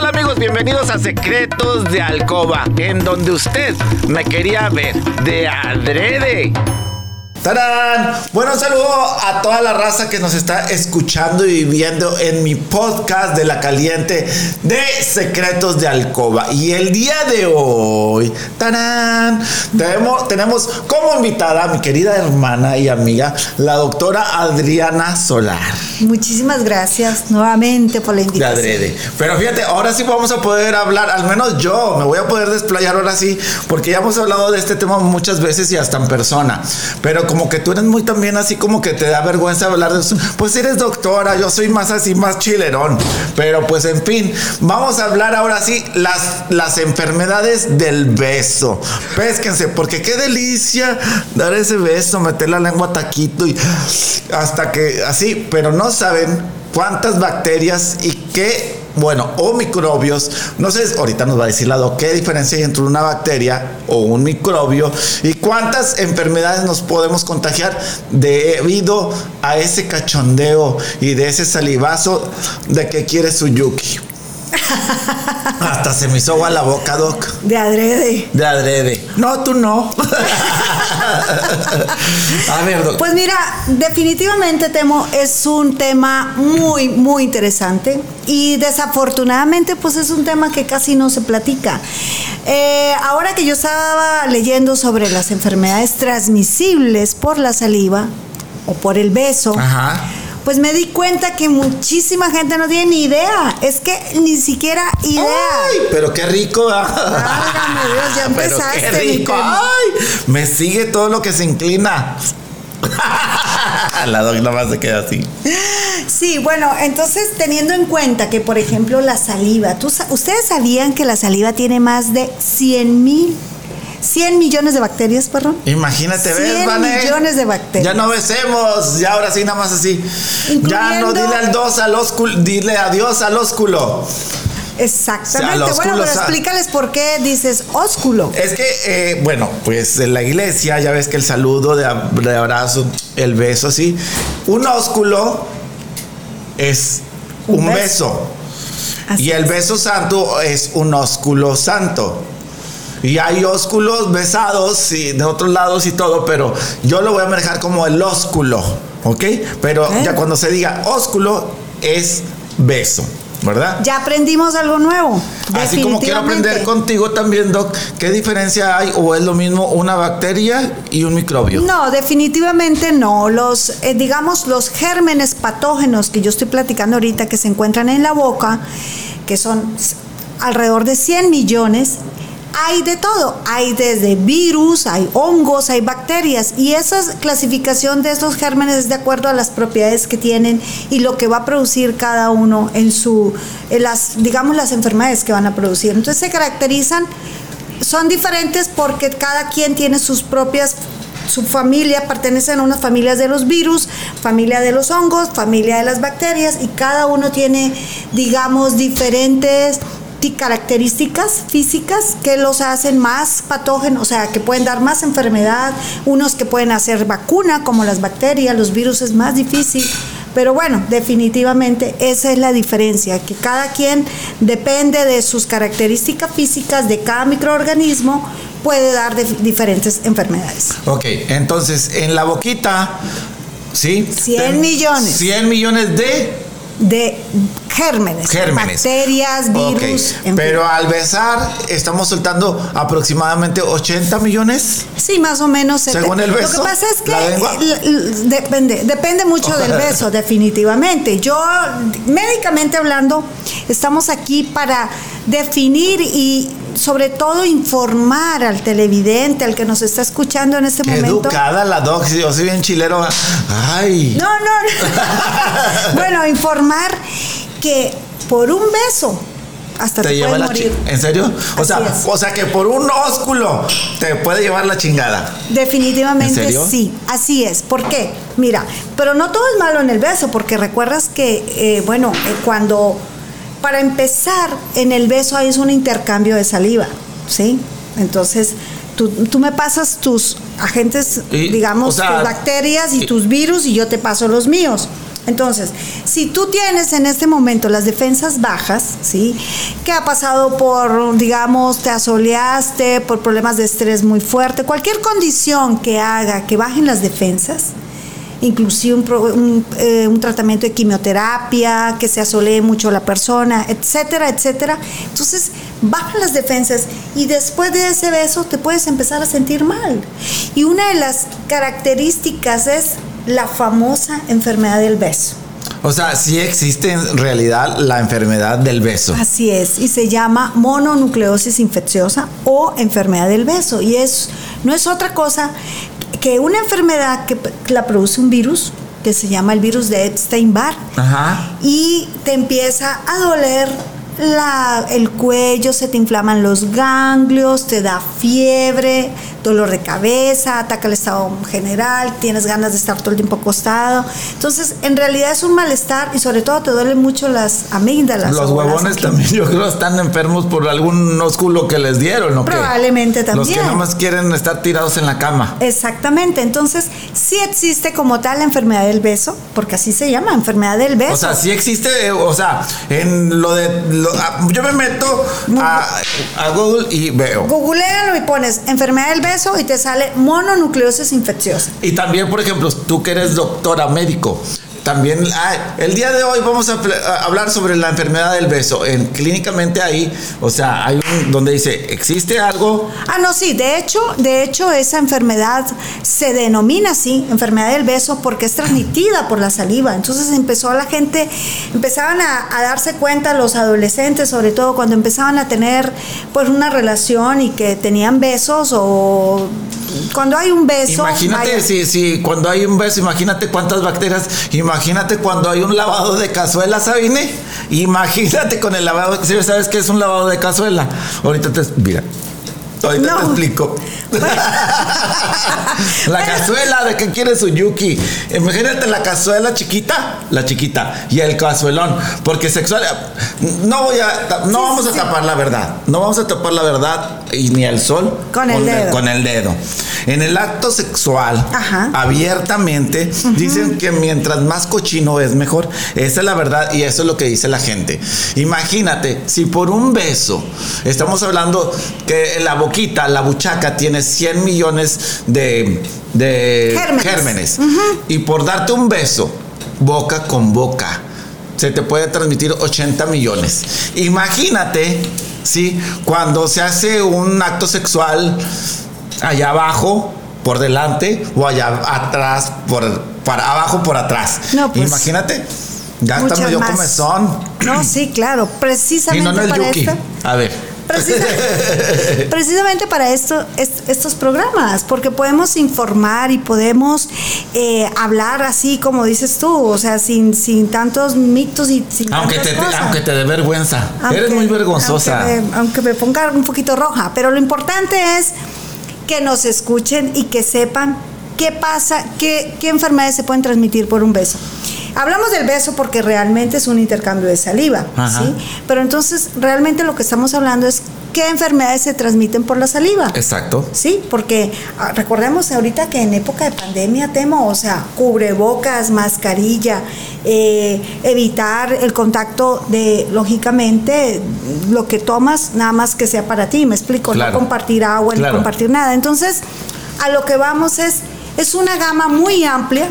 tal amigos? Bienvenidos a Secretos de Alcoba, en donde usted me quería ver de adrede. ¡Tarán! Bueno, un saludo a toda la raza que nos está escuchando y viendo en mi podcast de La Caliente de Secretos de Alcoba. Y el día de hoy, ¡tarán! Tenemos, tenemos como invitada a mi querida hermana y amiga, la doctora Adriana Solar. Muchísimas gracias nuevamente por la De invitación. adrede. Pero fíjate, ahora sí vamos a poder hablar, al menos yo me voy a poder desplayar ahora sí, porque ya hemos hablado de este tema muchas veces y hasta en persona. Pero como que tú eres muy también así como que te da vergüenza hablar de eso. Pues eres doctora, yo soy más así, más chilerón. Pero pues en fin, vamos a hablar ahora sí las, las enfermedades del beso. Pésquense, porque qué delicia dar ese beso, meter la lengua taquito y hasta que así, pero no saben cuántas bacterias y qué, bueno, o microbios, no sé, ahorita nos va a decir la doc, qué diferencia hay entre una bacteria o un microbio y cuántas enfermedades nos podemos contagiar debido a ese cachondeo y de ese salivazo de que quiere su Yuki. Hasta se me hizo agua la boca, doc. De adrede. De adrede. No, tú no. a ver, doc. Pues mira, definitivamente Temo es un tema muy, muy interesante y desafortunadamente pues es un tema que casi no se platica. Eh, ahora que yo estaba leyendo sobre las enfermedades transmisibles por la saliva o por el beso, Ajá. Pues me di cuenta que muchísima gente no tiene ni idea. Es que ni siquiera idea. Ay, pero qué rico. Válgame Dios, ya Pero empezaste, qué rico. Ay, me sigue todo lo que se inclina. La doc nomás se queda así. Sí, bueno, entonces teniendo en cuenta que, por ejemplo, la saliva, ¿tú ¿ustedes sabían que la saliva tiene más de 100 mil, 100 millones de bacterias, perdón? Imagínate, ¿ves, 100 Vane? millones de bacterias. Ya no besemos, ya ahora sí, nada más así. Ya no dile al dos al ósculo, dile adiós al ósculo. Exactamente. O sea, los bueno, pero explícales por qué dices ósculo. Es que, eh, bueno, pues en la iglesia ya ves que el saludo de, ab- de abrazo, el beso así, un ósculo es un, Un beso. beso. Y el es. beso santo es un ósculo santo. Y hay ósculos besados y de otros lados y todo, pero yo lo voy a manejar como el ósculo, ¿ok? Pero ya cuando se diga ósculo es beso, ¿verdad? Ya aprendimos algo nuevo. Así como quiero aprender contigo también, Doc, ¿qué diferencia hay o es lo mismo una bacteria y un microbio? No, definitivamente no. Los, eh, digamos, los gérmenes patógenos que yo estoy platicando ahorita que se encuentran en la boca, que son alrededor de 100 millones, hay de todo. Hay desde virus, hay hongos, hay bacterias. Y esa clasificación de estos gérmenes es de acuerdo a las propiedades que tienen y lo que va a producir cada uno en su, en las, digamos, las enfermedades que van a producir. Entonces se caracterizan son diferentes porque cada quien tiene sus propias su familia pertenecen a unas familias de los virus, familia de los hongos, familia de las bacterias y cada uno tiene, digamos, diferentes características físicas que los hacen más patógenos, o sea, que pueden dar más enfermedad, unos que pueden hacer vacuna como las bacterias, los virus es más difícil. Pero bueno, definitivamente esa es la diferencia, que cada quien depende de sus características físicas de cada microorganismo, puede dar diferentes enfermedades. Ok, entonces en la boquita, ¿sí? 100 Ten- millones. 100 millones de De gérmenes, gérmenes. bacterias, virus, en Pero fin. al besar estamos soltando aproximadamente 80 millones. Sí, más o menos. se Según el Lo beso, que pasa es que depende, depende mucho del beso, definitivamente. Yo, médicamente hablando, estamos aquí para definir y sobre todo informar al televidente, al que nos está escuchando en este Qué momento. educada la doc, yo soy bien chilero. Ay. No, no, no. bueno, informar que por un beso hasta te, te lleva la morir. ¿En serio? O Así sea, es. o sea que por un ósculo te puede llevar la chingada. Definitivamente ¿En serio? sí, así es. ¿Por qué? Mira, pero no todo es malo en el beso, porque recuerdas que, eh, bueno, eh, cuando, para empezar, en el beso hay un intercambio de saliva, ¿sí? Entonces, tú, tú me pasas tus agentes, Y, digamos, o sea, tus bacterias y y- tus virus y yo te paso los míos. Entonces, si tú tienes en este momento las defensas bajas, ¿sí? Que ha pasado por, digamos, te asoleaste, por problemas de estrés muy fuerte, cualquier condición que haga que bajen las defensas, inclusive un, eh, un, tratamiento de quimioterapia, que se asolee mucho la persona, etcétera, etcétera. Entonces, bajan las defensas y después de ese beso te puedes empezar a sentir mal. Y una de las características es la famosa enfermedad del beso. O sea, sí existe en realidad la enfermedad del beso. Así es, y se llama mononucleosis infecciosa o enfermedad del beso. Y es, no es otra cosa que una enfermedad que la produce un virus que se llama el virus de Epstein-Barr y te empieza a doler la, el cuello, se te inflaman los ganglios, te da fiebre, dolor de cabeza, ataca el estado general, tienes ganas de estar todo el tiempo acostado. Entonces, en realidad es un malestar y sobre todo te duelen mucho las amígdalas. Los huevones también, yo creo, están enfermos por algún ósculo que les dieron, ¿no? Probablemente también. Los que nada más quieren estar tirados en la cama. Exactamente. Entonces, sí existe como tal la enfermedad del beso, porque así se llama, enfermedad del beso. O sea, sí existe, o sea, en lo de. Ah, yo me meto a, a Google y veo. Googlealo y pones enfermedad del beso y te sale mononucleosis infecciosa. Y también, por ejemplo, tú que eres doctora médico, también, el día de hoy vamos a, hablar sobre la enfermedad del beso. En, clínicamente ahí, o sea, hay un donde dice, ¿existe algo? Ah, no, sí, de hecho, de hecho esa enfermedad se denomina así, enfermedad del beso, porque es transmitida por la saliva. Entonces empezó la gente, empezaban a, darse cuenta los adolescentes, sobre todo cuando empezaban a tener pues una relación y que tenían besos o cuando hay un beso. Imagínate si, si cuando hay un beso, imagínate cuántas bacterias, imagínate cuando hay un lavado de cazuela, Sabine. Imagínate con el lavado, ¿sabes qué es un lavado de cazuela? Ahorita te, mira, ahorita te explico. la cazuela de qué quiere su Yuki. Imagínate la cazuela chiquita, la chiquita, y el cazuelón. Porque sexual. No voy a. No vamos a tapar la verdad. No vamos a tapar la verdad y ni al sol. Con el dedo. con el dedo. En el acto sexual, abiertamente, dicen que mientras más cochino es mejor. Esa es la verdad y eso es lo que dice la gente. Imagínate, si por un beso, estamos hablando que la boquita, la buchaca tiene 100 millones de, gérmenes. Y por darte un beso, boca con boca, se te puede transmitir 80 millones. Imagínate, ¿sí? Cuando se hace un acto sexual allá abajo, por delante, o allá atrás, por, para abajo, por atrás. Pues, Imagínate. Ya está medio comezón. No, sí, claro. Precisamente. no, para A ver. precisamente para esto, estos programas, porque podemos informar y podemos eh, hablar así como dices tú, o sea, sin, sin tantos mitos y sin aunque te, Aunque te dé vergüenza, eres muy vergonzosa. Aunque me, ponga un poquito roja, pero lo importante es que nos escuchen y que sepan qué pasa, qué, qué enfermedades se pueden transmitir por un beso. Hablamos del beso porque realmente es un intercambio de saliva, ¿sí? Pero entonces realmente lo que estamos hablando es qué enfermedades se transmiten por la saliva. Exacto. Sí, porque ah, recordemos ahorita que en época de pandemia temo, o sea, cubrebocas, mascarilla, eh, evitar el contacto de, lógicamente, lo que tomas, nada más que sea para ti, me explico, no compartir agua, no compartir nada. Entonces, a lo que vamos es, es una gama muy amplia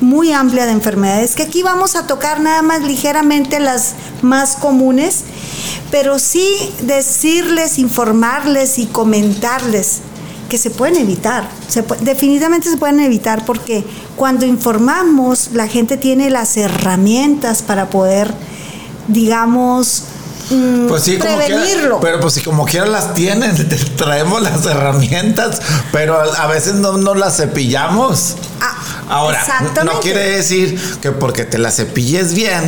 muy amplia de enfermedades, que aquí vamos a tocar nada más ligeramente las más comunes, pero sí decirles, informarles y comentarles que se pueden evitar. definitivamente se pueden evitar porque cuando informamos la gente tiene las herramientas para poder, digamos, mm, pues sí, prevenirlo. pero pues si como quiera las tienen, traemos las herramientas, pero a veces no, no las cepillamos. Ah, Ahora, no quiere decir que porque te la cepilles bien,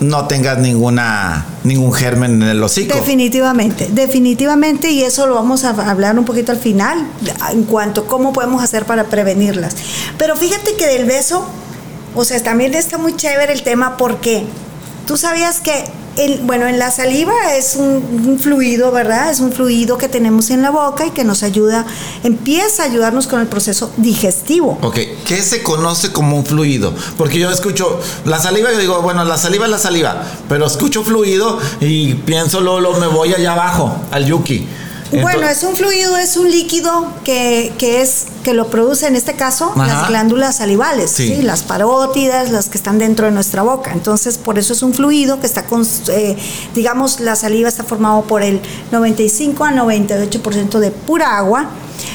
no tengas ninguna ningún germen en el hocico. Definitivamente, definitivamente, y eso lo vamos a hablar un poquito al final, en cuanto a cómo podemos hacer para prevenirlas. Pero fíjate que del beso, o sea, también está muy chévere el tema porque tú sabías que bueno, en la saliva es un, fluido, ¿verdad? Es un fluido que tenemos en la boca y que nos ayuda, empieza a ayudarnos con el proceso digestivo. Ok, ¿qué se conoce como un fluido? Porque yo escucho la saliva y digo, bueno, la saliva es la saliva, pero escucho fluido y pienso, luego, me voy allá abajo, al yuki bueno, es un fluido, es un líquido que, es que lo produce en este caso las glándulas salivales, sí. las parótidas, las que están dentro de nuestra boca. Entonces, por eso es un fluido que está, con, eh, digamos, la saliva está formado por el 95 a 98% de pura agua,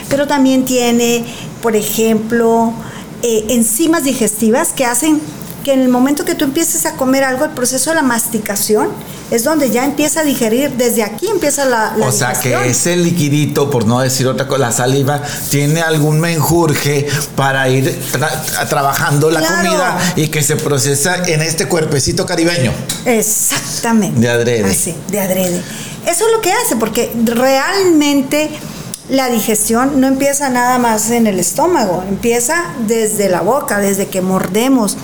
pero también tiene, por ejemplo, eh, enzimas digestivas que hacen que en el momento que tú empieces a comer algo, el proceso de la masticación es donde ya empieza a digerir, desde aquí empieza la... o sea que ese liquidito, por no decir otra cosa, la saliva, tiene algún menjurje para ir trabajando la comida y que se procesa en este cuerpecito caribeño. Exactamente. De adrede. Así, de adrede. Eso es lo que hace, porque realmente la digestión no empieza nada más en el estómago, empieza desde la boca, desde que mordemos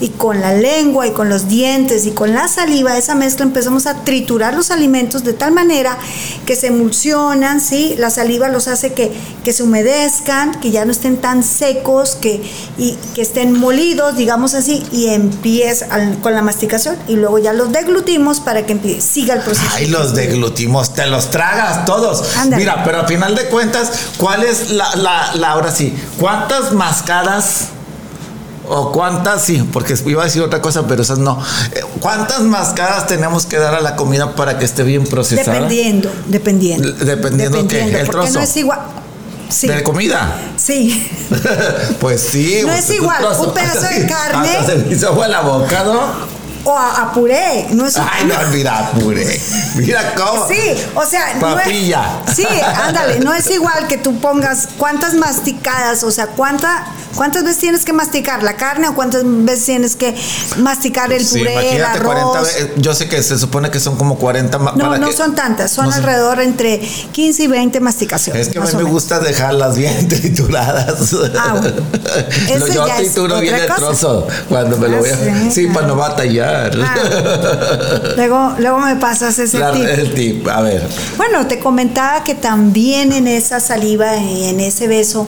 y con la lengua y con los dientes y con la saliva, esa mezcla empezamos a triturar los alimentos de tal manera que se emulsionan, ¿sí? La saliva los hace que, que se humedezcan, que ya no estén tan secos, que, y, que estén molidos, digamos así, y empieza con la masticación y luego ya los deglutimos para que siga el proceso. Ay, los deglutimos, te los tragas todos. Mira, pero a final de cuentas, ¿cuál es la, la, la ahora sí? ¿Cuántas mascadas ¿O cuántas? Sí, porque iba a decir otra cosa, pero esas no. Eh, ¿Cuántas mascadas tenemos que dar a la comida para que esté bien procesada? Dependiendo, dependiendo. Dependiendo, qué, el trozo. no es igual. Sí. ¿De comida? Sí. pues sí. No es igual. Un, pedazo de carne. Hasta se me hizo la boca, ¿no? O a, puré. No es Ay, no, mira, puré. Mira cómo. Sí, o sea. Papilla. sí, ándale. No es igual que tú pongas cuántas masticadas, o sea, cuánta, cuántas veces tienes que masticar la carne o cuántas veces tienes que masticar el puré, el arroz. yo sé que se supone que son como 40 No, no son tantas, son alrededor entre 15 y 20 masticaciones. Es que a mí me gusta dejarlas bien trituradas. Ah, bueno. yo trituro bien el trozo cuando me lo voy a. Ah, sí, para no batallar. Ah. luego, luego me pasas ese tip. A ver. Bueno, te comentaba que también en esa saliva y en ese beso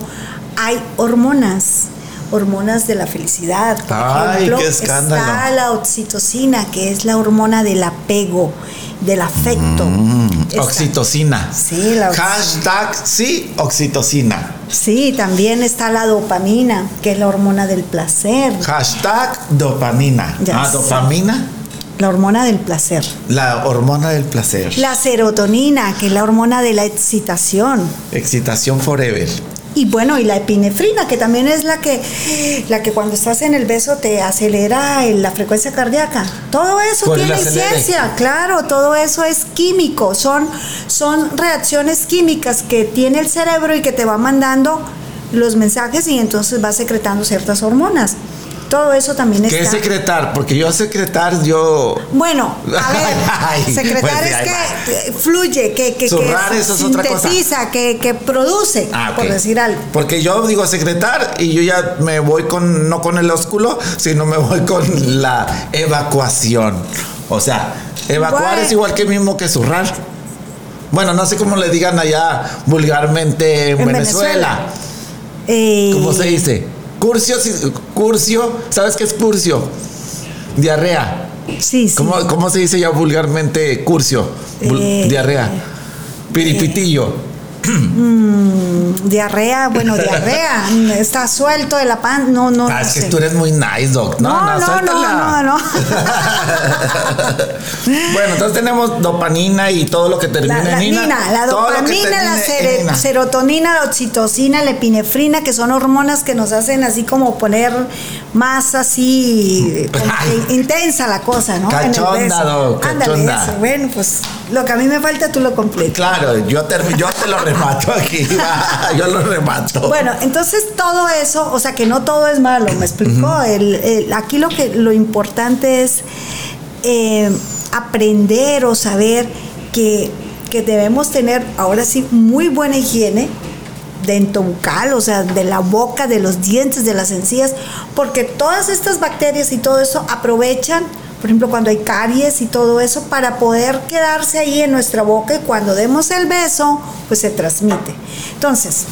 hay hormonas hormonas de la felicidad. Por Ay, qué escándalo. Está la oxitocina, que es la hormona del apego, del afecto. Mm, oxitocina. Sí, la Hashtag sí, oxitocina. Sí, también está la dopamina, que es la hormona del placer. Hashtag dopamina. ah, dopamina. La hormona del placer. La hormona del placer. La serotonina, que es la hormona de la excitación. Excitación forever. Y bueno, y la epinefrina, que también es la que, la que cuando estás en el beso te acelera la frecuencia cardíaca. Todo eso tiene ciencia, claro, todo eso es químico, son, son reacciones químicas que tiene el cerebro y que te va mandando los mensajes y entonces va secretando ciertas hormonas. Todo eso también está. ¿Qué es secretar? Porque yo secretar, yo. Bueno, a ver, secretar pues, es que fluye, que, que, que sintetiza, Que, que produce, ah, por decir algo. Porque yo digo secretar y yo ya me voy con, no con el ósculo, sino me voy con la evacuación. O sea, evacuar es igual que mismo que zurrar. Bueno, no sé cómo le digan allá vulgarmente en, Venezuela. Eh, ¿Cómo se dice? Curcio, curcio, ¿sabes qué es curcio? Diarrea. Sí, sí. ¿Cómo, se dice ya vulgarmente curcio? Eh, diarrea. Piripitillo. Mm, diarrea, bueno, diarrea. Está suelto de la pan. No, no. Ah, es que tú eres muy nice, doc. No, no, no, no, no, bueno, entonces tenemos dopamina y todo lo que termina la, en nina. La dopamina, la serotonina, la oxitocina, la epinefrina, que son hormonas que nos hacen así como poner más así intensa la cosa, ¿no? Cachonda, doc, Ándale, eso. Bueno, pues lo que a mí me falta tú lo completas. Claro, yo te, yo te lo remato aquí, yo lo remato. Bueno, entonces todo eso, o sea que no todo es malo, ¿me explicó? el, aquí lo que lo importante es eh, aprender o saber que, que debemos tener ahora sí muy buena higiene dentobucal, o sea, de la boca, de los dientes, de las encías, porque todas estas bacterias y todo eso aprovechan por ejemplo, cuando hay caries y todo eso, para poder quedarse ahí en nuestra boca y cuando demos el beso, pues se transmite. Entonces,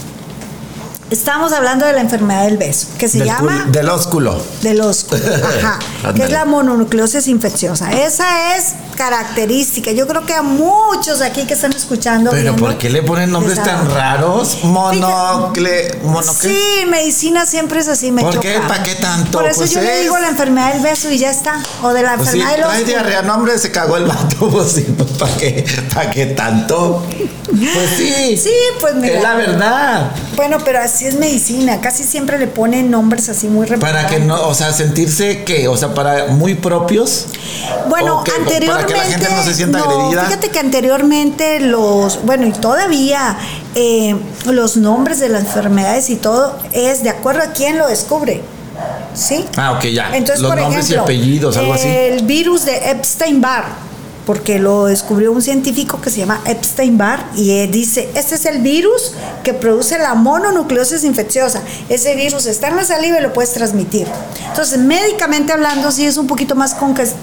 Estamos hablando de la enfermedad del beso, que se llama... del ósculo. Del ósculo, ajá. que es la mononucleosis infecciosa. Esa es característica. Yo creo que a muchos aquí que están escuchando... Pero ¿por qué le ponen nombres tan raros? Monocle... monocle sí, medicina siempre es así, me ¿Por qué? ¿Para qué tanto? Por eso pues yo le digo la enfermedad del beso y ya está. O de la pues enfermedad del ósculo. diarrea, nombre se cagó el vato. Pues sí, pues, ¿para qué? ¿Para qué tanto? Pues sí. Sí, pues mira. Es la verdad. Bueno, pero así es medicina. Casi siempre le ponen nombres así muy Para que no, o sea, sentirse que, o sea, para muy propios. Bueno, anteriormente. Para que la gente no se sienta agredida. Fíjate que anteriormente los, bueno, y todavía eh, los nombres de las enfermedades y todo es de acuerdo a quién lo descubre. ¿Sí? Ah, ok, ya. Entonces, los nombres y apellidos, algo así. El virus de Epstein-Barr porque lo descubrió un científico que se llama Epstein-Barr y dice, este es el virus que produce la mononucleosis infecciosa. Ese virus está en la saliva y lo puedes transmitir. Entonces, médicamente hablando, sí es un poquito más,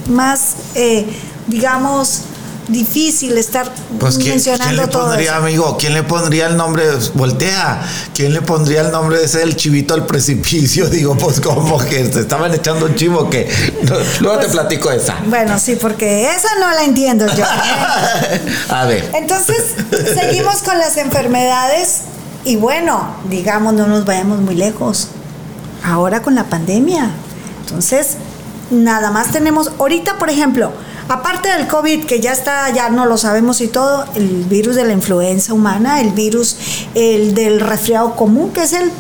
más eh, digamos, difícil estar pues, mencionando ¿quién le pondría, amigo? ¿Quién le pondría el nombre? Voltea. ¿Quién le pondría el nombre de ese del chivito al precipicio? Digo, pues como que se estaban echando un chivo que luego te pues, platico esa. Bueno, sí, porque esa no la entiendo yo. A ver. Entonces, seguimos con las enfermedades y bueno, digamos, no nos vayamos muy lejos. Ahora con la pandemia. Entonces, nada más tenemos, ahorita, por ejemplo, Aparte del COVID, que ya está, ya no lo sabemos y todo, el virus de la influenza humana, el virus el del resfriado común, que es el,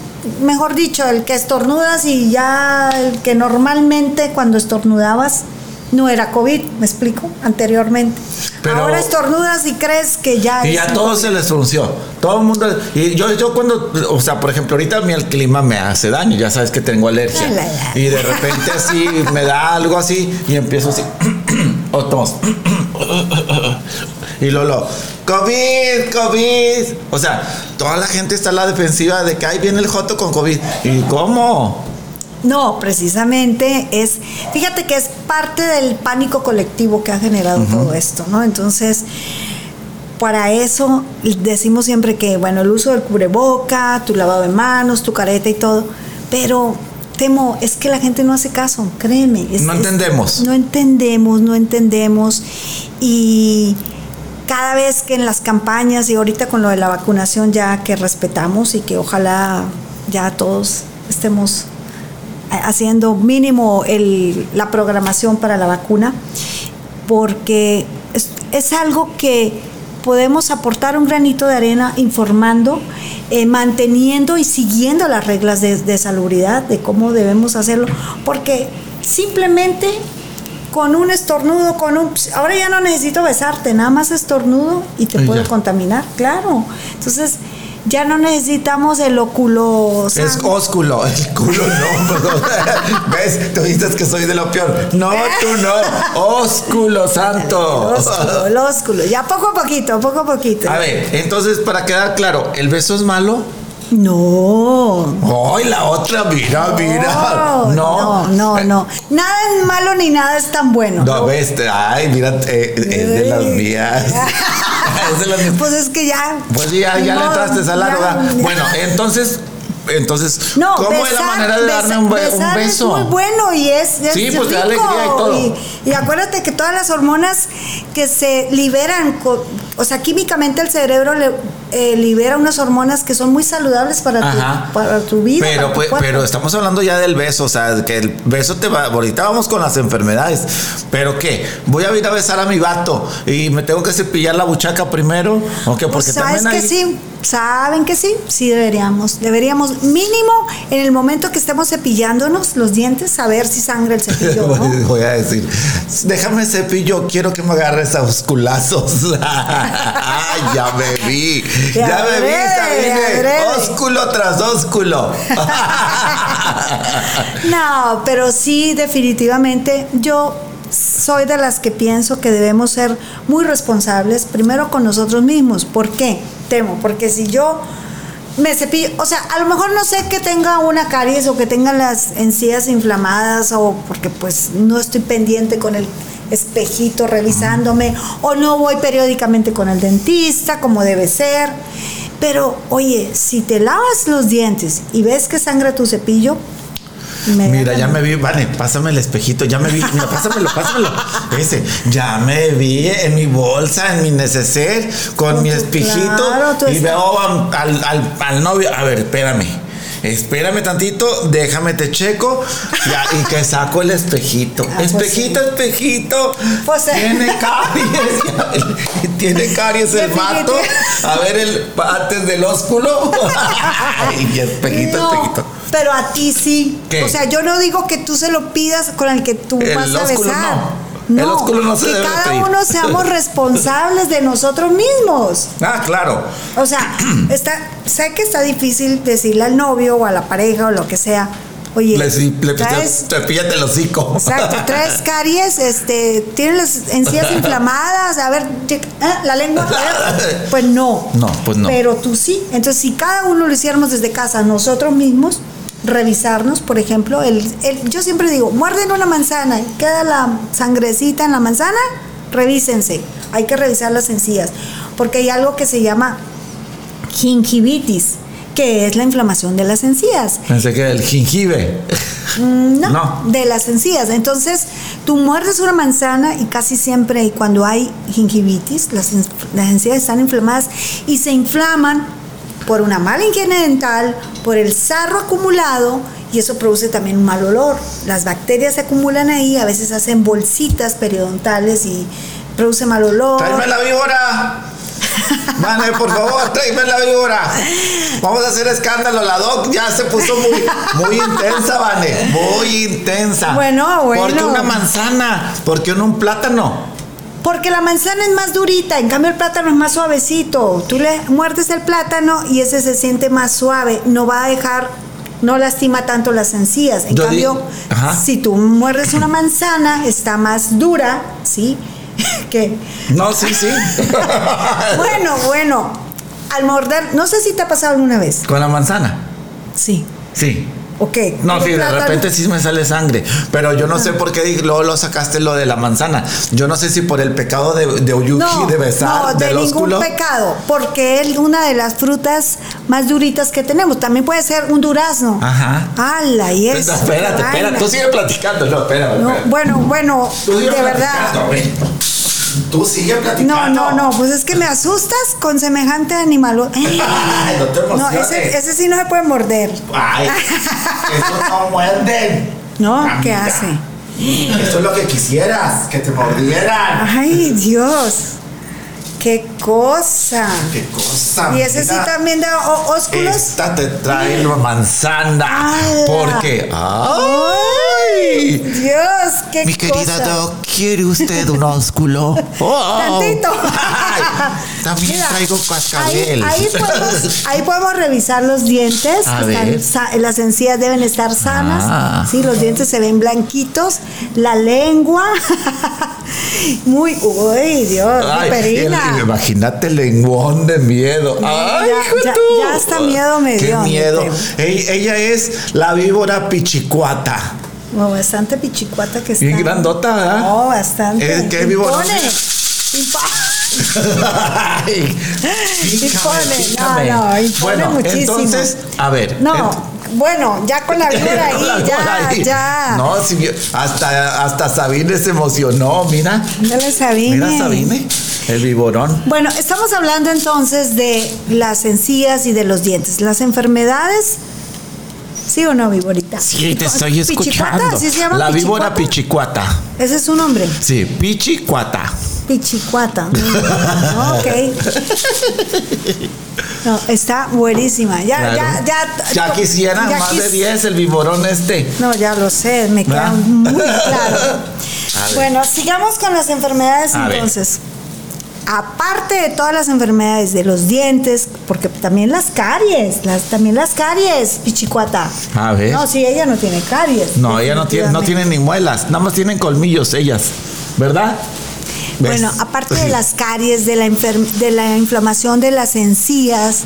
mejor dicho, el que estornudas y ya el que normalmente cuando estornudabas no era COVID, ¿me explico? Anteriormente. Ahora estornudas y crees que ya... Y ya todo se les frunció. Todo el mundo... Y yo, yo cuando... O sea, por ejemplo, ahorita a mí el clima me hace daño. Ya sabes que tengo alergia. Y de repente así me da algo así y empiezo así... o tos. y Lolo, COVID, COVID. O sea, toda la gente está a la defensiva de que ahí viene el Joto con COVID. ¿Y cómo? No, precisamente es, fíjate que es parte del pánico colectivo que ha generado todo esto, ¿no? Entonces, para eso decimos siempre que, bueno, el uso del cubreboca, tu lavado de manos, tu careta y todo, pero temo, es que la gente no hace caso, créeme. no entendemos. no entendemos, no entendemos. Y cada vez que en las campañas y ahorita con lo de la vacunación ya que respetamos y que ojalá ya todos estemos haciendo mínimo el, la programación para la vacuna, porque es, algo que podemos aportar un granito de arena informando, eh, manteniendo y siguiendo las reglas de, de salubridad, de cómo debemos hacerlo, porque simplemente con un estornudo, con un... Ahora ya no necesito besarte, nada más estornudo y te puedo contaminar, claro. Entonces, ya no necesitamos el óculo. Es ósculo, el culo no. ¿Ves? Tú dices que soy de lo peor. No, tú no. Ósculo santo. El ósculo, el ósculo. Ya poco a poquito, poco a poquito. A ver, entonces para quedar claro, ¿el beso es malo? No. Ay, la otra, mira, mira. No, no, no, no. Nada es malo ni nada es tan bueno. No, ves, ay, mira, eh, es de las mías. Pues es que ya. Pues ya, ya le entraste a la Bueno, entonces entonces, ¿cómo es la manera de darme un, beso? Es muy bueno y es, sí, pues rico. alegría y todo. Y, acuérdate que todas las hormonas que se liberan, o sea, químicamente el cerebro le, eh, libera unas hormonas que son muy saludables para, tu, para tu vida. Pero, pues, pero estamos hablando ya del beso, o sea, que el beso te va. Ahorita vamos con las enfermedades. Pero ¿qué? Voy a ir a besar a mi vato y me tengo que cepillar la buchaca primero. ¿O qué? Porque pues, ¿Sabes que sí? ¿Saben que sí? Sí deberíamos. Deberíamos mínimo en el momento que estemos cepillándonos los dientes saber si sangra el cepillo. Voy a decir, déjame cepillo, quiero que me agarres a ya me vi. Ya, me vi, Ósculo tras ósculo. no, pero sí, definitivamente yo soy de las que pienso que debemos ser muy responsables, primero con nosotros mismos. ¿Por qué? Temo, porque si yo me cepillo, o sea, a lo mejor no sé que tenga una caries o que tenga las encías inflamadas o porque pues no estoy pendiente con el espejito revisándome o no voy periódicamente con el dentista como debe ser. Pero oye, si te lavas los dientes y ves que sangra tu cepillo, Mira, ya me vi, vale, pásame el espejito, ya me vi, no, pásamelo, pásamelo. Ese, ya me vi en mi bolsa, en mi neceser, con mi espejito y veo al, al, al novio. A ver, espérame espérame tantito, déjame te checo y que saco el espejito. Ah, pues espejito, espejito. Pues, tiene caries. tiene caries el vato. A ver el antes del ósculo. y espejito, espejito. Pero a ti sí. O sea, yo no digo que tú se lo pidas con el que tú vas a besar. No, que cada uno seamos responsables de nosotros mismos. Ah, claro. O sea, está, sé que está difícil decirle al novio o a la pareja o lo que sea. Oye, le, le traes, el hocico. Exacto, tres caries, este, tienes las encías inflamadas, a ver, ¿eh? la lengua, pues no. No, pues no. Pero tú sí. Entonces, si cada uno lo hiciéramos desde casa nosotros mismos, revisarnos, por ejemplo, el, yo siempre digo, muerden una manzana y queda la sangrecita en la manzana, revísense, hay que revisar las encías, porque hay algo que se llama gingivitis, que es la inflamación de las encías. Pensé que el jengibre. Mm, no, de las encías. Entonces, tú muerdes una manzana y casi siempre cuando hay gingivitis, las, las encías están inflamadas y se inflaman por una mala higiene dental, por el sarro acumulado y eso produce también un mal olor. Las bacterias se acumulan ahí, a veces hacen bolsitas periodontales y produce mal olor. ¡Tráeme la víbora! Vale, por favor, tráeme la víbora. Vamos a hacer escándalo. La doc ya se puso muy, muy intensa, Vane. Muy intensa. Bueno, bueno. ¿Por qué una manzana? ¿Por qué un plátano? Porque la manzana es más durita, en cambio el plátano es más suavecito. Tú le muerdes el plátano y ese se siente más suave, no va a dejar, no lastima tanto las encías. En cambio, si tú muerdes una manzana, está más dura, ¿sí? que... No, sí, sí. bueno, bueno, al morder, no sé si te ha pasado alguna vez. ¿Con la manzana? Sí. Sí. Ok. No, sí, de repente sí me sale sangre. Pero yo no sé por qué luego lo sacaste lo de la manzana. Yo no sé si por el pecado de, de Oyuki de besar, no, de ningún pecado. Porque es una de las frutas más duritas que tenemos. También puede ser un durazno. Ajá. ¡Hala! Y eso. Espérate, espérate. Tú sigue platicando. No, espérate. No, bueno, bueno. de verdad. Tú sigue platicando. No, no, no, pues es que me asustas con semejante animal. no te No, ese, ese, sí no se puede morder. Ay, eso no muerden. No, ¿qué hace? Eso es lo que quisieras, que te mordieran. Ay, Dios. ¡Qué cosa! ¡Qué cosa! ¿Y ese sí también da ósculos? Esta te trae la manzana. Porque. ¡Ay! ¡Dios! ¡Qué Mi querida Doc, ¿quiere usted un ósculo? Oh. Tantito. también traigo cascabel. Ahí, podemos, ahí, podemos, revisar los dientes. Las encías deben estar sanas. Ah. Sí, los dientes se ven blanquitos. La lengua. Muy. ¡Uy, Dios! Ay, perina! Imagínate el lenguón de miedo. Ay, ya, ya, hasta miedo me dio. Qué miedo. Ella, es la víbora pichicuata. Oh, bastante pichicuata que está. Bien grandota, ¿verdad? Oh, bastante. ¿Qué víbora? Ay, impone, no, no, impone bueno, muchísimo. Entonces, a ver. No, bueno, ya con la víbora ahí, ya, ya. No, hasta, hasta Sabine se emocionó, mira. Dale Sabine. Mira Sabine. El viborón. Bueno, estamos hablando entonces de las encías y de los dientes. Las enfermedades. ¿Sí o no, viborita? Sí, te estoy escuchando. ¿Sí se llama La víbora pichicuata. Ese es su nombre. Sí, pichicuata. Pichicuata. ok. No, está buenísima. Ya, ya, ya. Ya quisieran más de 10 el viborón este. No, ya lo sé, me queda muy claro. Bueno, sigamos con las enfermedades entonces aparte de todas las enfermedades de los dientes, porque también las caries, las, también las caries, pichicuata. A ver. No, sí, ella no tiene caries. No, ella no tiene, no tiene ni muelas, nada más tienen colmillos ellas, ¿verdad? Bueno, aparte de las caries, de la, de la inflamación de las encías,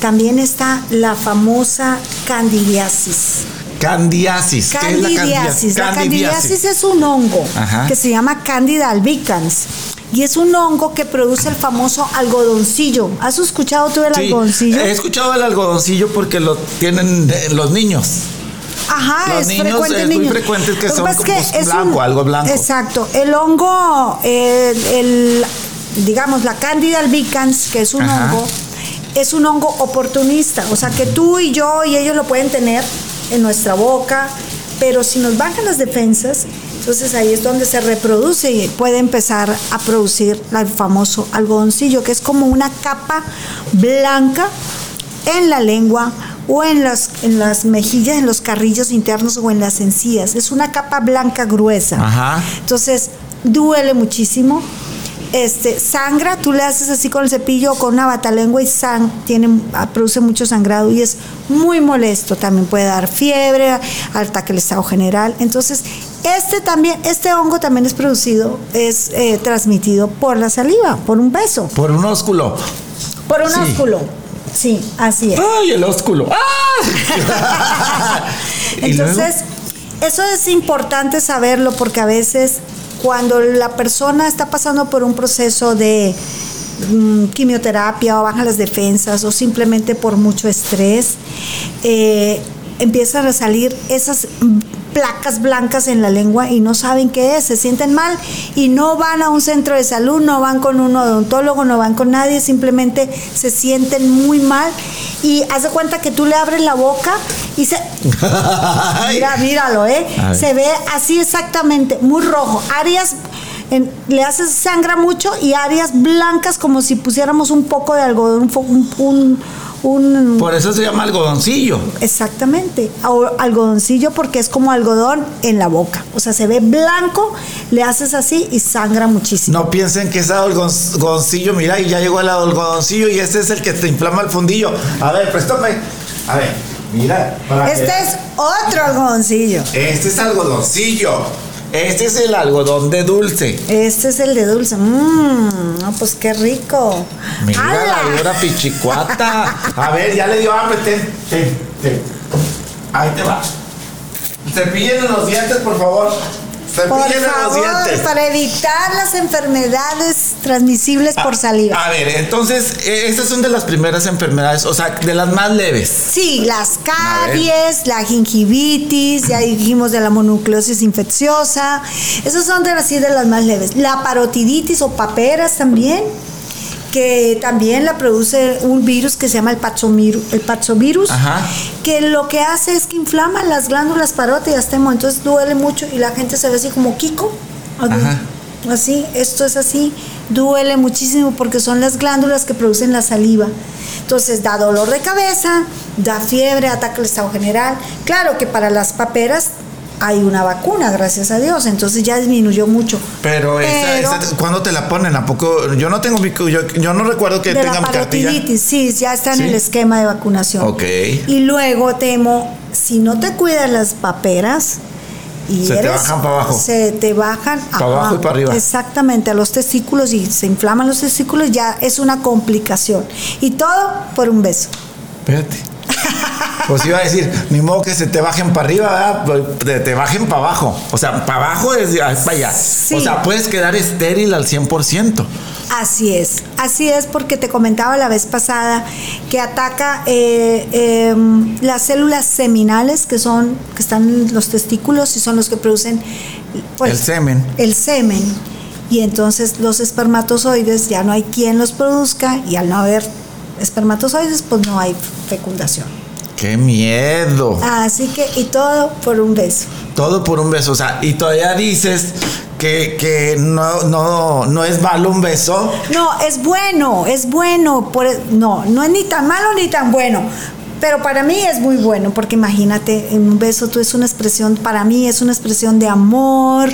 también está la famosa candidiasis. Candidiasis. ¿Qué es la Candidiasis. La candidiasis es un hongo Ajá. que se llama Candida albicans. Y es un hongo que produce el famoso algodoncillo. ¿Has escuchado tú el Sí, algodoncillo? he escuchado el algodoncillo porque lo tienen eh, los niños. Ajá, Los es niños frecuente es en muy niños. frecuente que Lo son pasa como es blanco, algo blanco. Exacto. El hongo, eh, el, digamos, la Candida albicans, que es un Ajá. hongo, es un hongo oportunista. O sea, que tú y yo y ellos lo pueden tener en nuestra boca, pero si nos bajan las defensas, entonces ahí es donde se reproduce y puede empezar a producir el famoso algodoncillo, que es como una capa blanca en la lengua o en las, en las mejillas, en los carrillos internos o en las encías. Es una capa blanca gruesa. Ajá. Entonces, duele muchísimo. Este, sangra, tú le haces así con el cepillo o con una batalengua y sang, tiene, produce mucho sangrado y es muy molesto. También puede dar fiebre, ataque al estado general. Entonces, este también, este hongo también es producido, es eh, transmitido por la saliva, por un beso, Por un ósculo. por un Sí. ósculo. Sí, así es. ¡Ay, el ósculo! ¡Ah! Entonces, eso es importante saberlo porque a veces cuando la persona está pasando por un proceso de mm, quimioterapia o baja las defensas o simplemente por mucho estrés, eh, empiezan a salir esas placas blancas en la lengua y no saben qué es, se sienten mal y no van a un centro de salud, no van con un odontólogo, no van con nadie, simplemente se sienten muy mal y haz de cuenta que tú le abres la boca y se... Mira, míralo, ¿eh? Se ve así exactamente, muy rojo. Áreas, en- le haces sangra mucho y áreas blancas como si pusiéramos un poco de algodón, un, un, un- Por eso se llama algodoncillo. exactamente, o algodoncillo porque es como algodón en la boca. O sea, se ve blanco, le haces así y sangra muchísimo. No piensen que es algodoncillo, mira, y ya llegó el algodoncillo y este es el que te inflama el fundillo. A ver, préstame. A ver, mira. para que- Este es otro algodoncillo. Este es algodoncillo. Este es el algodón de dulce. Este es el de dulce. Mmm, no, pues qué rico. Mira la dura pichicuata. A ver, ya le dio hambre. Ten, ten, ten. Ahí te va. Cepillen los dientes, por favor. Por Cepillen los favor, dientes. para evitar las enfermedades transmisibles por saliva. A ver, entonces, eh, estas son de las primeras enfermedades, o sea, de las más leves. Sí, las caries, la gingivitis, ya dijimos de la mononucleosis infecciosa. Esas son de las, sí, de las más leves. La parotiditis o paperas también, que también la produce un virus que se llama el, paxomiru- el paxovirus, Ajá. que lo que hace es que inflama las glándulas parótidas, Temo, entonces duele mucho y la gente se ve así como Kiko. Ajá. Así, esto es así, duele muchísimo porque son las glándulas que producen la saliva. Entonces da dolor de cabeza, da fiebre, ataca el estado general. Claro que para las paperas hay una vacuna, gracias a Dios, entonces ya disminuyó mucho. Pero, esa, Pero- esa- ¿cuándo te la ponen? ¿A poco? Yo no tengo mi. Yo, yo no recuerdo que de tenga la mi sí, ya está en ¿Sí? el esquema de vacunación. Ok. Y luego, Temo, si no te cuidas las paperas, y Se te bajan para abajo. Se te bajan Pa' abajo y pa' arriba. Exactamente, a los testículos y se inflaman los testículos, ya es una complicación. Y todo por un beso. Espérate. Pues iba a decir, ni modo que se te bajen para arriba. Pues, Te, te bajen para abajo. O sea, para abajo es para allá. Sí. O sea, puedes quedar estéril al 100%. Así es, así es porque te comentaba la vez pasada que ataca eh, eh, las células seminales que son que están en los testículos y son los que producen pues, El semen. El semen y entonces los espermatozoides ya no hay quien los produzca y al no haber espermatozoides pues no hay fecundación. ¡Qué miedo! Así que y todo por un beso. Todo por un beso. O sea, y todavía dices que, que no, no, no es malo un beso. No, es bueno, es bueno. Por, no, no es ni tan malo ni tan bueno. Pero para mí es muy bueno, porque imagínate, un beso tú es una expresión, para mí es una expresión de amor,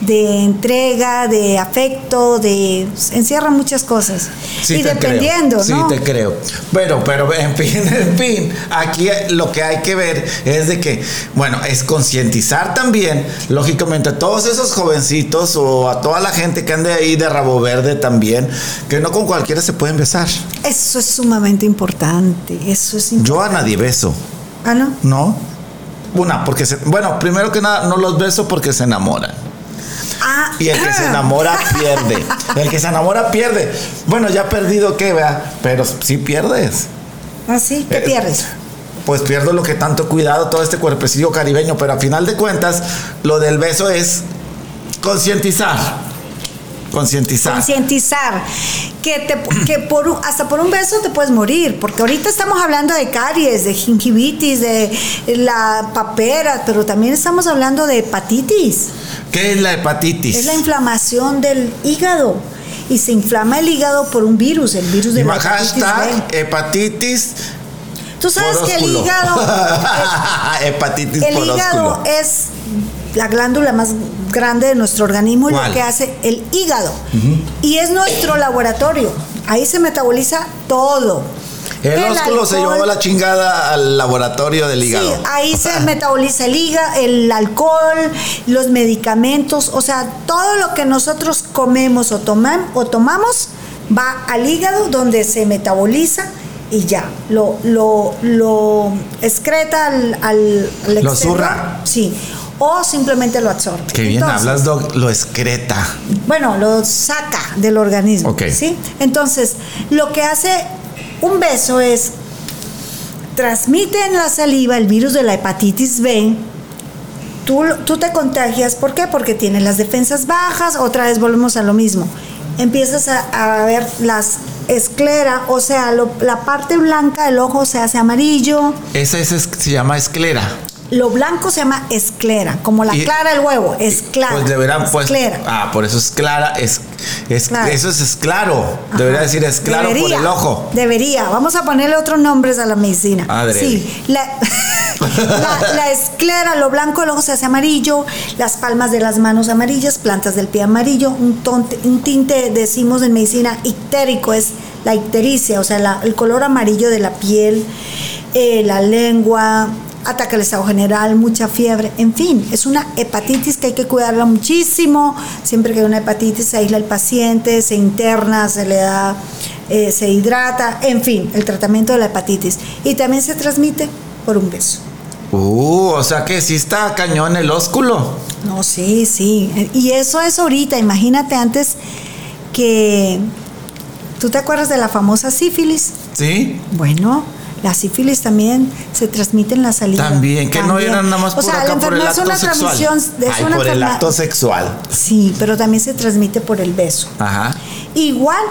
de entrega, de afecto, de encierra muchas cosas. Sí, y te dependiendo, creo. ¿no? Sí, te creo. Bueno, pero en fin, en fin, aquí lo que hay que ver es de que, bueno, es concientizar también, lógicamente, a todos esos jovencitos o a toda la gente que ande ahí de rabo verde también, que no con cualquiera se pueden besar. Eso es sumamente importante, eso es importante. Yo a nadie beso, Ah, ¿no? ¿no? Una, porque se, bueno, primero que nada, no los beso porque se enamoran. Ah, Y el que se enamora pierde. El que se enamora pierde. Bueno, ya perdido qué, vea, pero sí pierdes. Ah, sí, ¿qué Eh, pierdes? Pues pierdo lo que tanto cuidado todo este cuerpecillo caribeño, pero a final de cuentas, lo del beso es concientizar. Concientizar. Concientizar que, te, que por, hasta por un beso te puedes morir, porque ahorita estamos hablando de caries, de gingivitis, de la papera, pero también estamos hablando de hepatitis. ¿Qué es la hepatitis? Es la inflamación del hígado. Y se inflama el hígado por un virus, el virus de la hepatitis B. hepatitis. Tú sabes que el hígado, hepatitis el hígado es la glándula más grande de nuestro organismo y ¿Cuál? lo que hace el hígado. Y es nuestro laboratorio. Ahí se metaboliza todo. El ósculo se llevó la chingada al laboratorio del hígado. Sí, ahí se metaboliza el hígado, el alcohol, los medicamentos, o sea, todo lo que nosotros comemos o, tomam- o tomamos va al hígado donde se metaboliza y ya, lo, lo, lo excreta al, al, al ¿Lo exterior. zurra? Sí, o simplemente lo absorbe. Qué bien Entonces, hablas, Doc. Lo excreta. bueno, lo saca del organismo. Ok. ¿sí? Entonces, lo que hace un beso es transmite en la saliva el virus de la hepatitis B. Tú, tú te contagias, ¿por qué? Porque tienes las defensas bajas, otra vez volvemos a lo mismo. Empiezas a, a ver las esclera, o sea, lo- la parte blanca del ojo se hace amarillo, Esa es, es- se llama esclera. Lo blanco se llama esclera, como la Y- clara del huevo, es clara. Pues deberán, pues. esclera. Ah, por eso es clara. Es, es, Claro. Eso es, es claro. Debería Ajá. decir es claro por Debería, el ojo. Debería. Vamos a ponerle otros nombres a la medicina. Sí. La, la- la esclera, lo blanco del ojo se hace amarillo, las palmas de las manos amarillas, plantas del pie amarillo, un, tonte- un tinte, decimos en medicina, ictérico, es la ictericia, o sea, la- el color amarillo de la piel, eh, la lengua, ataca el estado general, mucha fiebre, en fin, es una hepatitis que hay que cuidarla muchísimo. Siempre que hay una hepatitis se aísla el paciente, se interna, se le da, eh, se hidrata, en fin, el tratamiento de la hepatitis. Y también se transmite por un beso. Uh, o sea que sí está cañón el ósculo. No, sí, sí. Y eso es ahorita, imagínate antes que... ¿Tú te acuerdas de la famosa sífilis? ¿Sí? Bueno, la sífilis también se transmite en la saliva. También, que no eran nada más o por sea, acá la por el enfermedad acto es una sexual. transmisión, es Ay, una por el acto sexual. Sí, pero también se transmite por el beso. Ajá. Igual.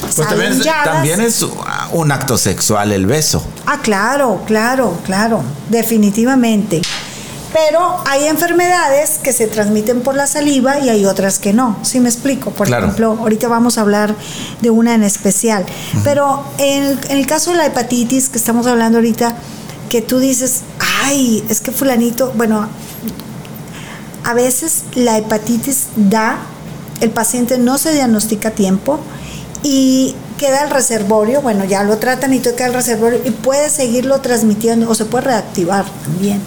Pues también también es un acto sexual el beso. Ah, claro, claro, claro, definitivamente. Pero hay enfermedades que se transmiten por la saliva y hay otras que no. ¿Sí me explico? Por Claro. ejemplo, ahorita vamos a hablar de una en especial. Pero en el, en el caso de la hepatitis que estamos hablando ahorita, que tú dices, ay, es que fulanito, bueno, a veces la hepatitis da, el paciente no se diagnostica a tiempo y queda el reservorio, bueno, ya lo tratan y todo queda el reservorio y puede seguirlo transmitiendo o se puede reactivar también.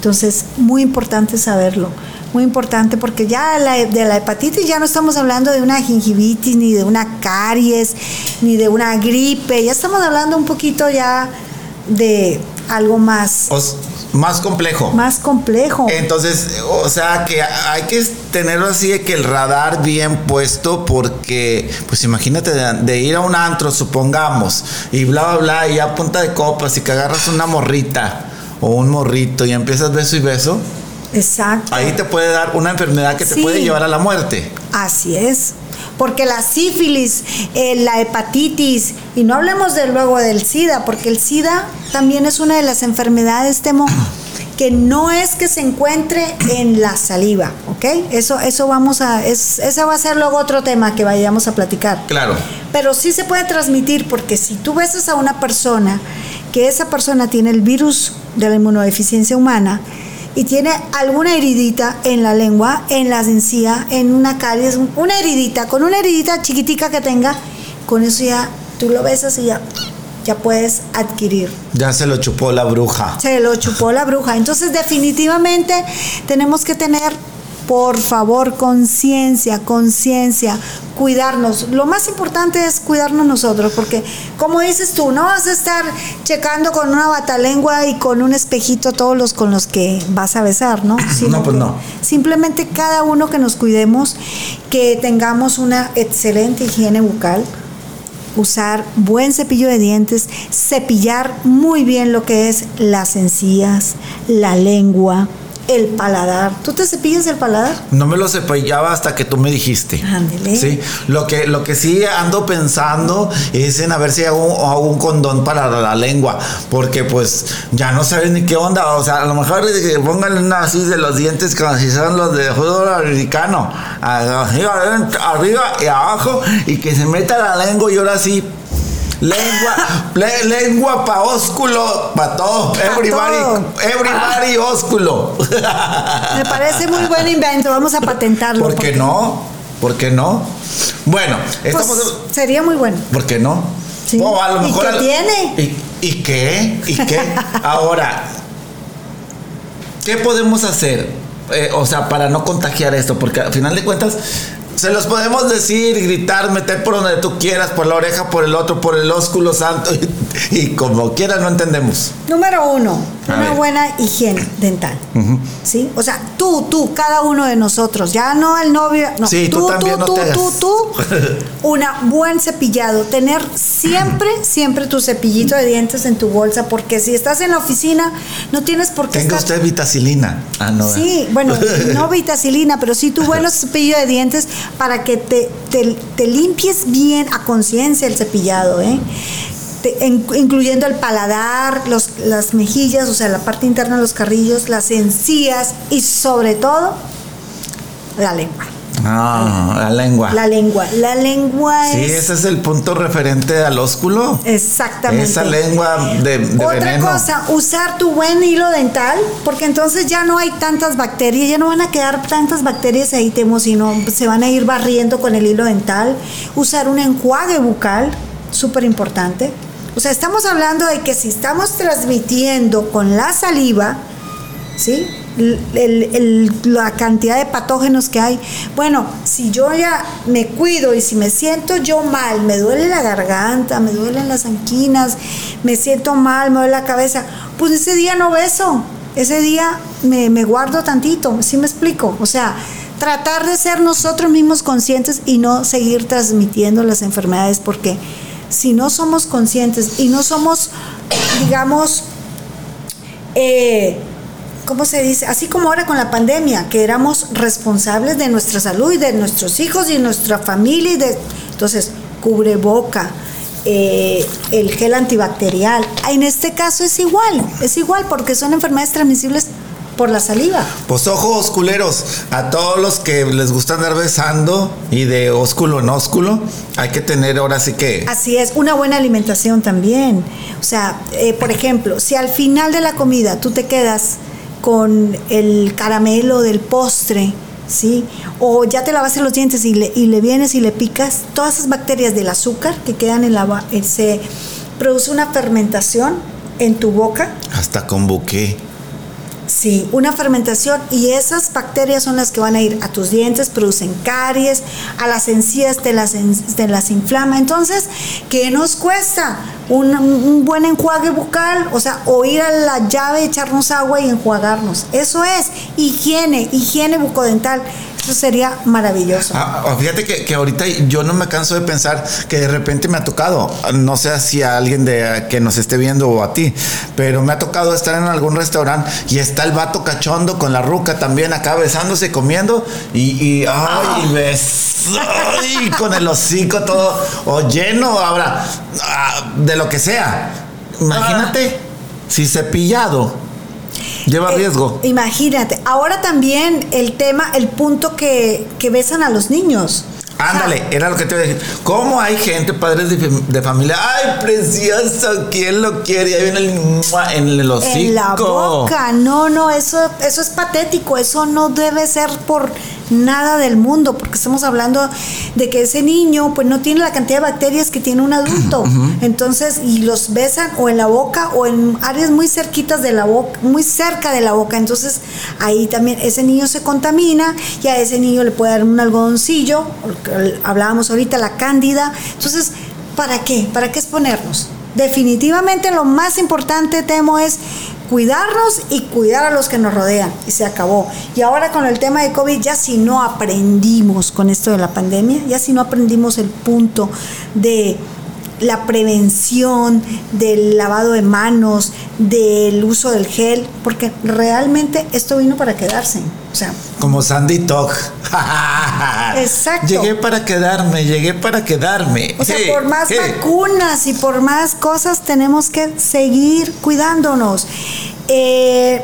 Entonces, muy importante saberlo, muy importante porque ya la- de la hepatitis ya no estamos hablando de una gingivitis, ni de una caries, ni de una gripe, ya estamos hablando un poquito ya de algo más, más complejo. más complejo. Entonces, o sea que hay que tenerlo así de que el radar bien puesto porque, pues imagínate de, de ir a un antro, supongamos, y bla, bla, bla, y a punta de copas y que agarras una morrita o un morrito y empiezas beso y beso, Exacto. ahí te puede dar una enfermedad que te Sí. puede llevar a la muerte. Así es. Porque la sífilis, eh, la hepatitis, y no hablemos de luego del SIDA, porque el SIDA también es una de las enfermedades, Temo, que no es que se encuentre en la saliva, ¿ok? Eso, eso vamos a, es, ese va a ser luego otro tema que vayamos a platicar. Claro. Pero sí se puede transmitir porque si tú besas a una persona que esa persona tiene el virus de la inmunodeficiencia humana y tiene alguna heridita en la lengua, en la encía, en una caries, una heridita, con una heridita chiquitica que tenga, con eso ya tú lo besas y ya ya puedes adquirir. Ya se lo chupó la bruja. Se lo chupó la bruja. Entonces definitivamente tenemos que tener, por favor, conciencia, conciencia, cuidarnos. Lo más importante es cuidarnos nosotros, porque como dices tú, no vas a estar checando con una batalengua y con un espejito todos los con los que vas a besar, ¿no? no, pues no. Simplemente cada uno que nos cuidemos, que tengamos una excelente higiene bucal usar buen cepillo de dientes, cepillar muy bien lo que es las encías, la lengua, el paladar. ¿Tú te cepillas el paladar? No me lo cepillaba hasta que tú me dijiste. Ándele. Sí, lo que, lo que sí ando pensando es en a ver si hago, un condón para la lengua, porque pues ya no sabes ni qué onda. O sea, a lo mejor pongan una así de los dientes como si son los de fútbol americano, arriba, arriba y abajo, y que se meta la lengua y ahora sí Lengua, lengua pa' ósculo, pa' todo. Everybody, everybody ósculo. Me parece muy buen invento, vamos a patentarlo. ¿Por qué no? ¿Por qué no? Bueno, pues sería muy bueno. ¿Por qué no? Sí. a lo mejor ¿Y qué tiene? ¿Y, qué? ¿Y qué? Ahora, ¿qué podemos hacer? Eh, o sea, para no contagiar esto, porque al final de cuentas, se los podemos decir, gritar, meter por donde tú quieras, por la oreja, por el otro, por el ósculo santo. y, como quiera no entendemos. Número uno, una buena higiene dental. ¿Sí? O sea, tú, tú, cada uno de nosotros, ya no el novio, no. Sí, tú, tú, tú, tú, tú, tú, una buen cepillado, tener siempre, siempre tu cepillito de dientes en tu bolsa, porque si estás en la oficina, no tienes por qué Tenga usted vitacilina. Ah, no. Sí, bueno, no vitacilina, pero sí tu buen cepillo de dientes para que te, te, limpies bien a conciencia el cepillado, ¿eh? Incluyendo el paladar, los, las mejillas, o sea, la parte interna de los carrillos, las encías y sobre todo la lengua. Ah, la lengua. La lengua. La lengua es. Sí, ese es el punto referente al ósculo. Exactamente. Esa lengua de, de Otra cosa, usar tu buen hilo dental, porque entonces ya no hay tantas bacterias, ya no van a quedar tantas bacterias ahí, temo, sino se van a ir barriendo con el hilo dental. Usar un enjuague bucal, súper importante. O sea, estamos hablando de que si estamos transmitiendo con la saliva, ¿sí? la cantidad de patógenos que hay. Bueno, si yo ya me cuido y si me siento yo mal, me duele la garganta, me duelen las anquinas, me siento mal, me duele la cabeza, pues ese día no beso, ese día me, guardo tantito, ¿sí me explico? O sea, tratar de ser nosotros mismos conscientes y no seguir transmitiendo las enfermedades porque si no somos conscientes y no somos, digamos, eh, ¿cómo se dice? Así como ahora con la pandemia, que éramos responsables de nuestra salud y de nuestros hijos y nuestra familia. Y de, entonces, cubreboca, eh, el gel antibacterial. En este caso es igual, es igual porque son enfermedades transmisibles por la saliva. Pues ojos culeros, a todos los que les gusta andar besando y de ósculo en ósculo, hay que tener ahora sí que... Así es, una buena alimentación también. O sea, eh, por ejemplo, si al final de la comida tú te quedas con el caramelo del postre, ¿sí? O ya te lavaste los dientes y le, y le vienes y le picas, todas esas bacterias del azúcar que quedan en la... se produce una fermentación en tu boca. Hasta con buque. Sí, una fermentación y esas bacterias son las que van a ir a tus dientes, producen caries, a las encías te las, te las inflama. Entonces, ¿qué nos cuesta? Un, buen enjuague bucal, o sea, o ir a la llave, echarnos agua y enjuagarnos. Eso es higiene, higiene bucodental. Eso sería maravilloso. Ah, ah, fíjate que, ahorita yo no me canso de pensar que de repente me ha tocado, no sé si a alguien de, que nos esté viendo o a ti, pero me ha tocado estar en algún restaurante y está el vato cachondo con la ruca también acá besándose, comiendo y, y ay, ah. con el hocico todo o lleno ahora de lo que sea. Imagínate si cepillado Lleva eh, riesgo. Imagínate. Ahora también el tema, el punto que, besan a los niños. Ándale, era lo que te iba a decir. ¿Cómo hay gente, padres de, de familia? ¡Ay, precioso! ¿Quién lo quiere? Ahí viene el en el hocico. En la boca, no, no, eso, eso es patético, eso no debe ser por nada del mundo, porque estamos hablando de que ese niño pues no tiene la cantidad de bacterias que tiene un adulto. Entonces, y los besan o en la boca o en áreas muy cerquitas de la boca, muy cerca de la boca. Entonces, ahí también ese niño se contamina y a ese niño le puede dar un algodoncillo, hablábamos ahorita, la cándida. Entonces, ¿para qué? ¿Para qué exponernos? Definitivamente lo más importante, Temo, es cuidarnos y cuidar a los que nos rodean. Y se acabó. Y ahora con el tema de COVID, ya si no aprendimos con esto de la pandemia, ya si no aprendimos el punto de la prevención, del lavado de manos, del uso del gel, porque realmente esto vino para quedarse. O sea, Como Sandy Talk. Exacto. Llegué para quedarme, llegué para quedarme. O sea, Hey, por más hey. vacunas y por más cosas tenemos que seguir cuidándonos. Eh,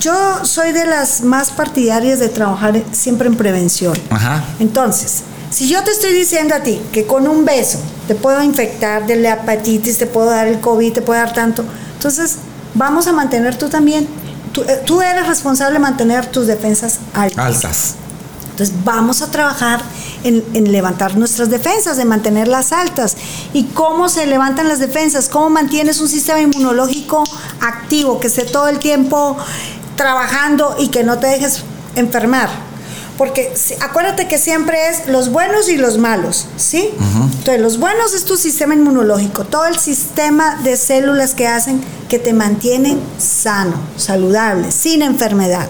yo soy de las más partidarias de trabajar siempre en prevención. Ajá. Entonces, si yo te estoy diciendo a ti que con un beso te puedo infectar de la hepatitis, te puedo dar el COVID, te puedo dar tanto, entonces vamos a mantener tú también, tú, eh, tú eres responsable de mantener tus defensas altas. Altas. Entonces vamos a trabajar en, en levantar nuestras defensas, de mantenerlas altas. ¿Y cómo se levantan las defensas? ¿Cómo mantienes un sistema inmunológico activo, que esté todo el tiempo trabajando y que no te dejes enfermar? Porque acuérdate que siempre es los buenos y los malos, ¿sí? Entonces los buenos es tu sistema inmunológico, todo el sistema de células que hacen que te mantienen sano, saludable, sin enfermedad.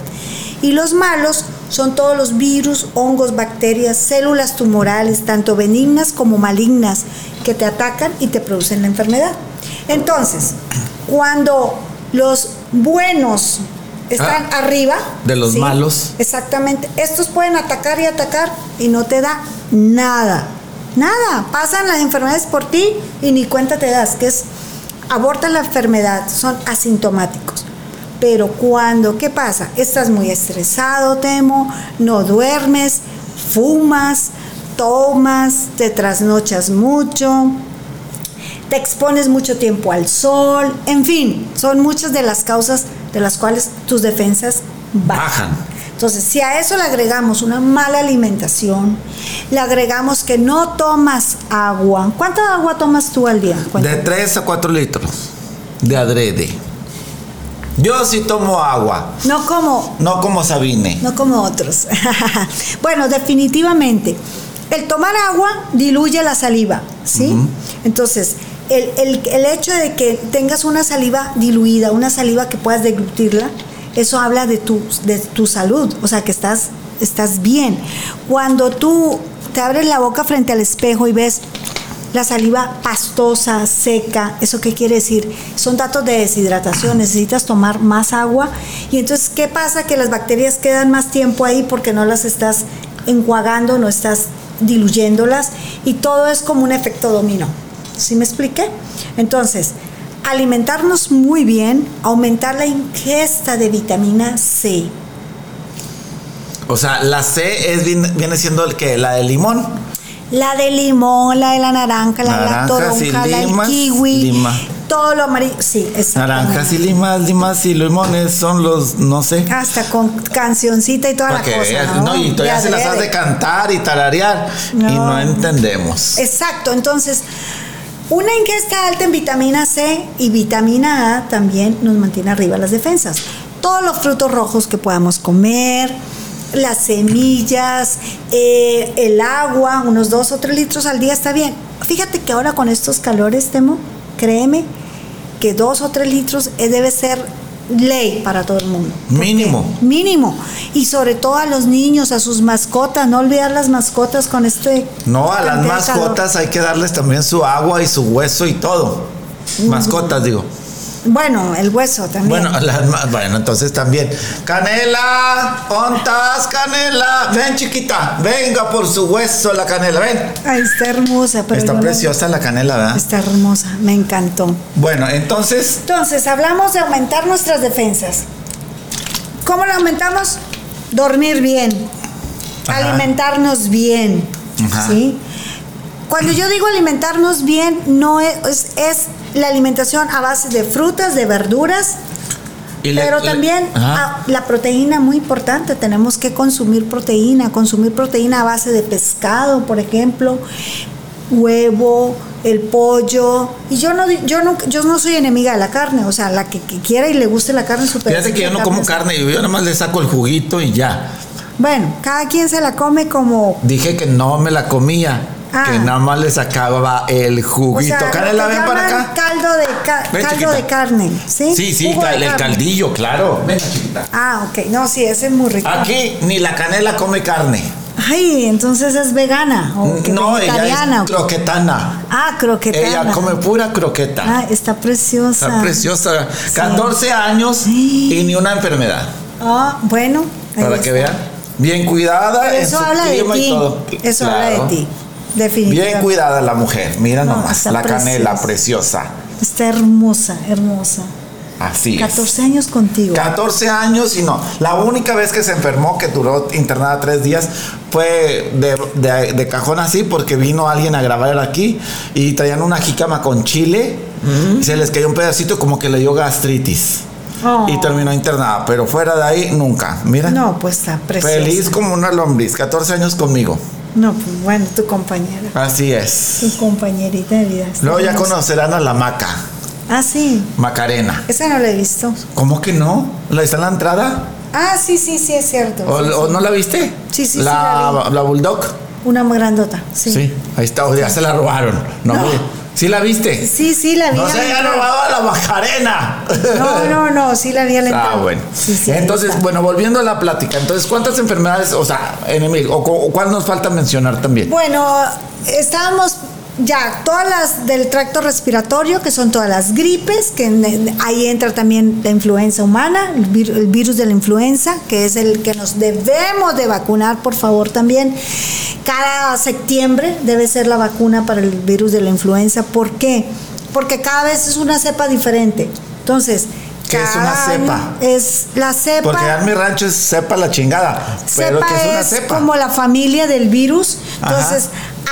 Y los malos son todos los virus, hongos, bacterias, células tumorales, tanto benignas como malignas, que te atacan y te producen la enfermedad. Entonces, cuando los buenos están Ah, arriba de los malos. Exactamente. Estos pueden atacar y atacar y no te da nada. Nada. Pasan las enfermedades por ti y ni cuenta te das, que es abortan la enfermedad, son asintomáticos. Pero cuando, ¿qué pasa? Estás muy estresado, temo, no duermes, fumas, tomas, te trasnochas mucho, te expones mucho tiempo al sol, en fin, son muchas de las causas de las cuales tus defensas bajan. Bajan. Entonces, si a eso le agregamos una mala alimentación, le agregamos que no tomas agua. ¿Cuánta agua tomas tú al día? De Cuéntame. 3 a 4 litros de adrede. Yo sí tomo agua, No como no como Sabine. no como otros. bueno, definitivamente, el tomar agua diluye la saliva, ¿sí? Entonces, el, el- el hecho de que tengas una saliva diluida, una saliva que puedas deglutirla, eso habla de tu, de tu salud, o sea, que estás, estás bien. Cuando tú te abres la boca frente al espejo y ves la saliva pastosa, seca, ¿eso qué quiere decir? Son datos de deshidratación, necesitas tomar más agua y entonces ¿qué pasa? Que las bacterias quedan más tiempo ahí porque no las estás enjuagando, no estás diluyéndolas y todo es como un efecto dominó. ¿Sí me expliqué? Entonces, alimentarnos muy bien, aumentar la ingesta de vitamina C. O sea, la C es, viene, siendo el que la de limón. La de limón, la de la naranja, la de la toronja, la del limas, kiwi, lima. todo lo amarillo. Sí, exactamente. Naranjas y limas, limas y limones son los, no sé. Hasta con cancioncita y toda la cosa. ¿no? ¿no? Y todavía se las has de cantar y tararear. Y no entendemos. Exacto, entonces, una ingesta alta en vitamina C y vitamina A también nos mantiene arriba las defensas. Todos los frutos rojos que podamos comer, las semillas, eh, el agua, unos dos o tres litros al día está bien. Fíjate que ahora con estos calores, Temo, créeme que dos o tres litros eh, debe ser ley para todo el mundo. Mínimo. Mínimo. Y sobre todo a los niños, a sus mascotas, no olvidar las mascotas con este... No, a las calor. mascotas hay que darles también su agua y su hueso y todo. Mascotas, digo. Bueno, el hueso también. Bueno, las ma- bueno, entonces también. Canela, ¿ontas, Canela? Ven, chiquita, venga por su hueso la canela, ven. Ay, está hermosa, pero Está preciosa la canela, ¿verdad? Está hermosa, me encantó. Bueno, entonces, Entonces, hablamos de aumentar nuestras defensas. ¿Cómo lo aumentamos? Dormir bien, Ajá. alimentarnos bien, Ajá. ¿sí? Cuando yo digo alimentarnos bien, no es, es, es la alimentación a base de frutas, de verduras, pero también ah, la proteína muy importante. Tenemos que consumir proteína, consumir proteína a base de pescado, por ejemplo, huevo, el pollo. Y yo no, yo no, yo no soy enemiga de la carne. O sea, la que, que quiera y le guste la carne, super. Fíjate que yo no como carne, yo nada más le saco el juguito y ya. Bueno, cada quien se la come como. Dije que no me la comía, Ah. que nada más le sacaba el O juguito. sea, Canela, ven para acá. Caldo de, ca- Ven, caldo chiquita. de carne. Sí, Sí, sí, cal- el carne. caldillo, claro. Ven, chiquita. Ah, ok. No, sí, ese es muy rico. Aquí ni la canela come carne. Ay, entonces es vegana o que No, ella es croquetana. Ah, croquetana. Ella come pura croqueta. Ah, está preciosa. Está preciosa. 14 años y ni una enfermedad. Ah, bueno. Para está. que vean. Bien cuidada. Pero en Eso su habla de clima ti. Eso Claro. habla de ti. Definitivamente. Bien cuidada la mujer. Mira No, nomás. La canela preciosa. Está hermosa, hermosa. Así es. 14 años contigo. 14 años y no. La única vez que se enfermó, que duró internada tres días, fue de, de- de cajón así, porque vino alguien a grabar aquí y traían una jícama con chile y se les cayó un pedacito como que le dio gastritis. Oh. Y terminó internada, pero fuera de ahí nunca. Mira. No, pues está preciosa. Feliz como una lombriz, 14 años conmigo. No, pues bueno, tu compañera. Así es. Tu compañerita de vida. Luego ya conocerán a la Maca, Ah, sí. Macarena. Esa no la he visto. ¿Cómo que no? ¿La está en la entrada? Ah, sí, sí, sí, es cierto. ¿O, Sí, o sí. no la viste? Sí, sí, sí, la, la la Bulldog. Una grandota. Sí. Sí. ahí está, o ya se la robaron. No, No. ¿Sí la viste? Sí, sí, la vi. No se entrada. robado a la Macarena. No, no, no, sí la vi a la entrada. Ah, bueno. Sí, sí, Entonces, está. bueno, volviendo a la plática. Entonces, ¿cuántas enfermedades, o sea, enemigos, o, o cuál nos falta mencionar también? Bueno, estábamos ya, todas las del tracto respiratorio, que son todas las gripes, que ahí entra también la influenza humana, el, el virus de la influenza, que es el que nos debemos de vacunar, por favor, también. Cada septiembre debe ser la vacuna para el virus de la influenza. ¿Por qué? Porque cada vez es una cepa diferente. Entonces, ¿Qué es una cepa? Es la cepa. Porque en mi rancho es sepa la chingada. Pero Cepa que es una es cepa. como la familia del virus. Ajá. Entonces,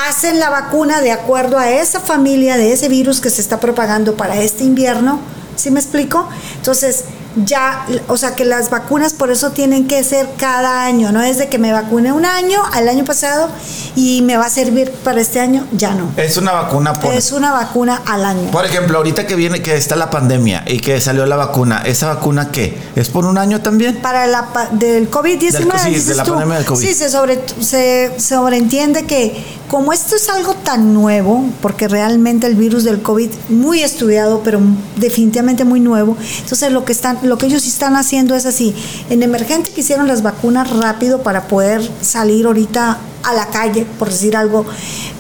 hacen la vacuna de acuerdo a esa familia de ese virus que se está propagando para este invierno. ¿Sí me explico? Entonces, ya, o sea, que las vacunas por eso tienen que ser cada año. No es de que me vacune un año, al año pasado, y me va a servir para este año, ya no. Es una vacuna por. Es una vacuna al año. Por ejemplo, ahorita que viene, que está la pandemia y que salió la vacuna, ¿esa vacuna qué? ¿Es por un año también? para la del COVID-19. Del- sí, de la tú. pandemia del COVID. Sí, se, sobre, se sobreentiende que como esto es algo tan nuevo, porque realmente el virus del COVID muy estudiado, pero definitivamente muy nuevo, entonces lo que están, lo que ellos están haciendo es así, en emergente que hicieron las vacunas rápido para poder salir ahorita a la calle, por decir algo,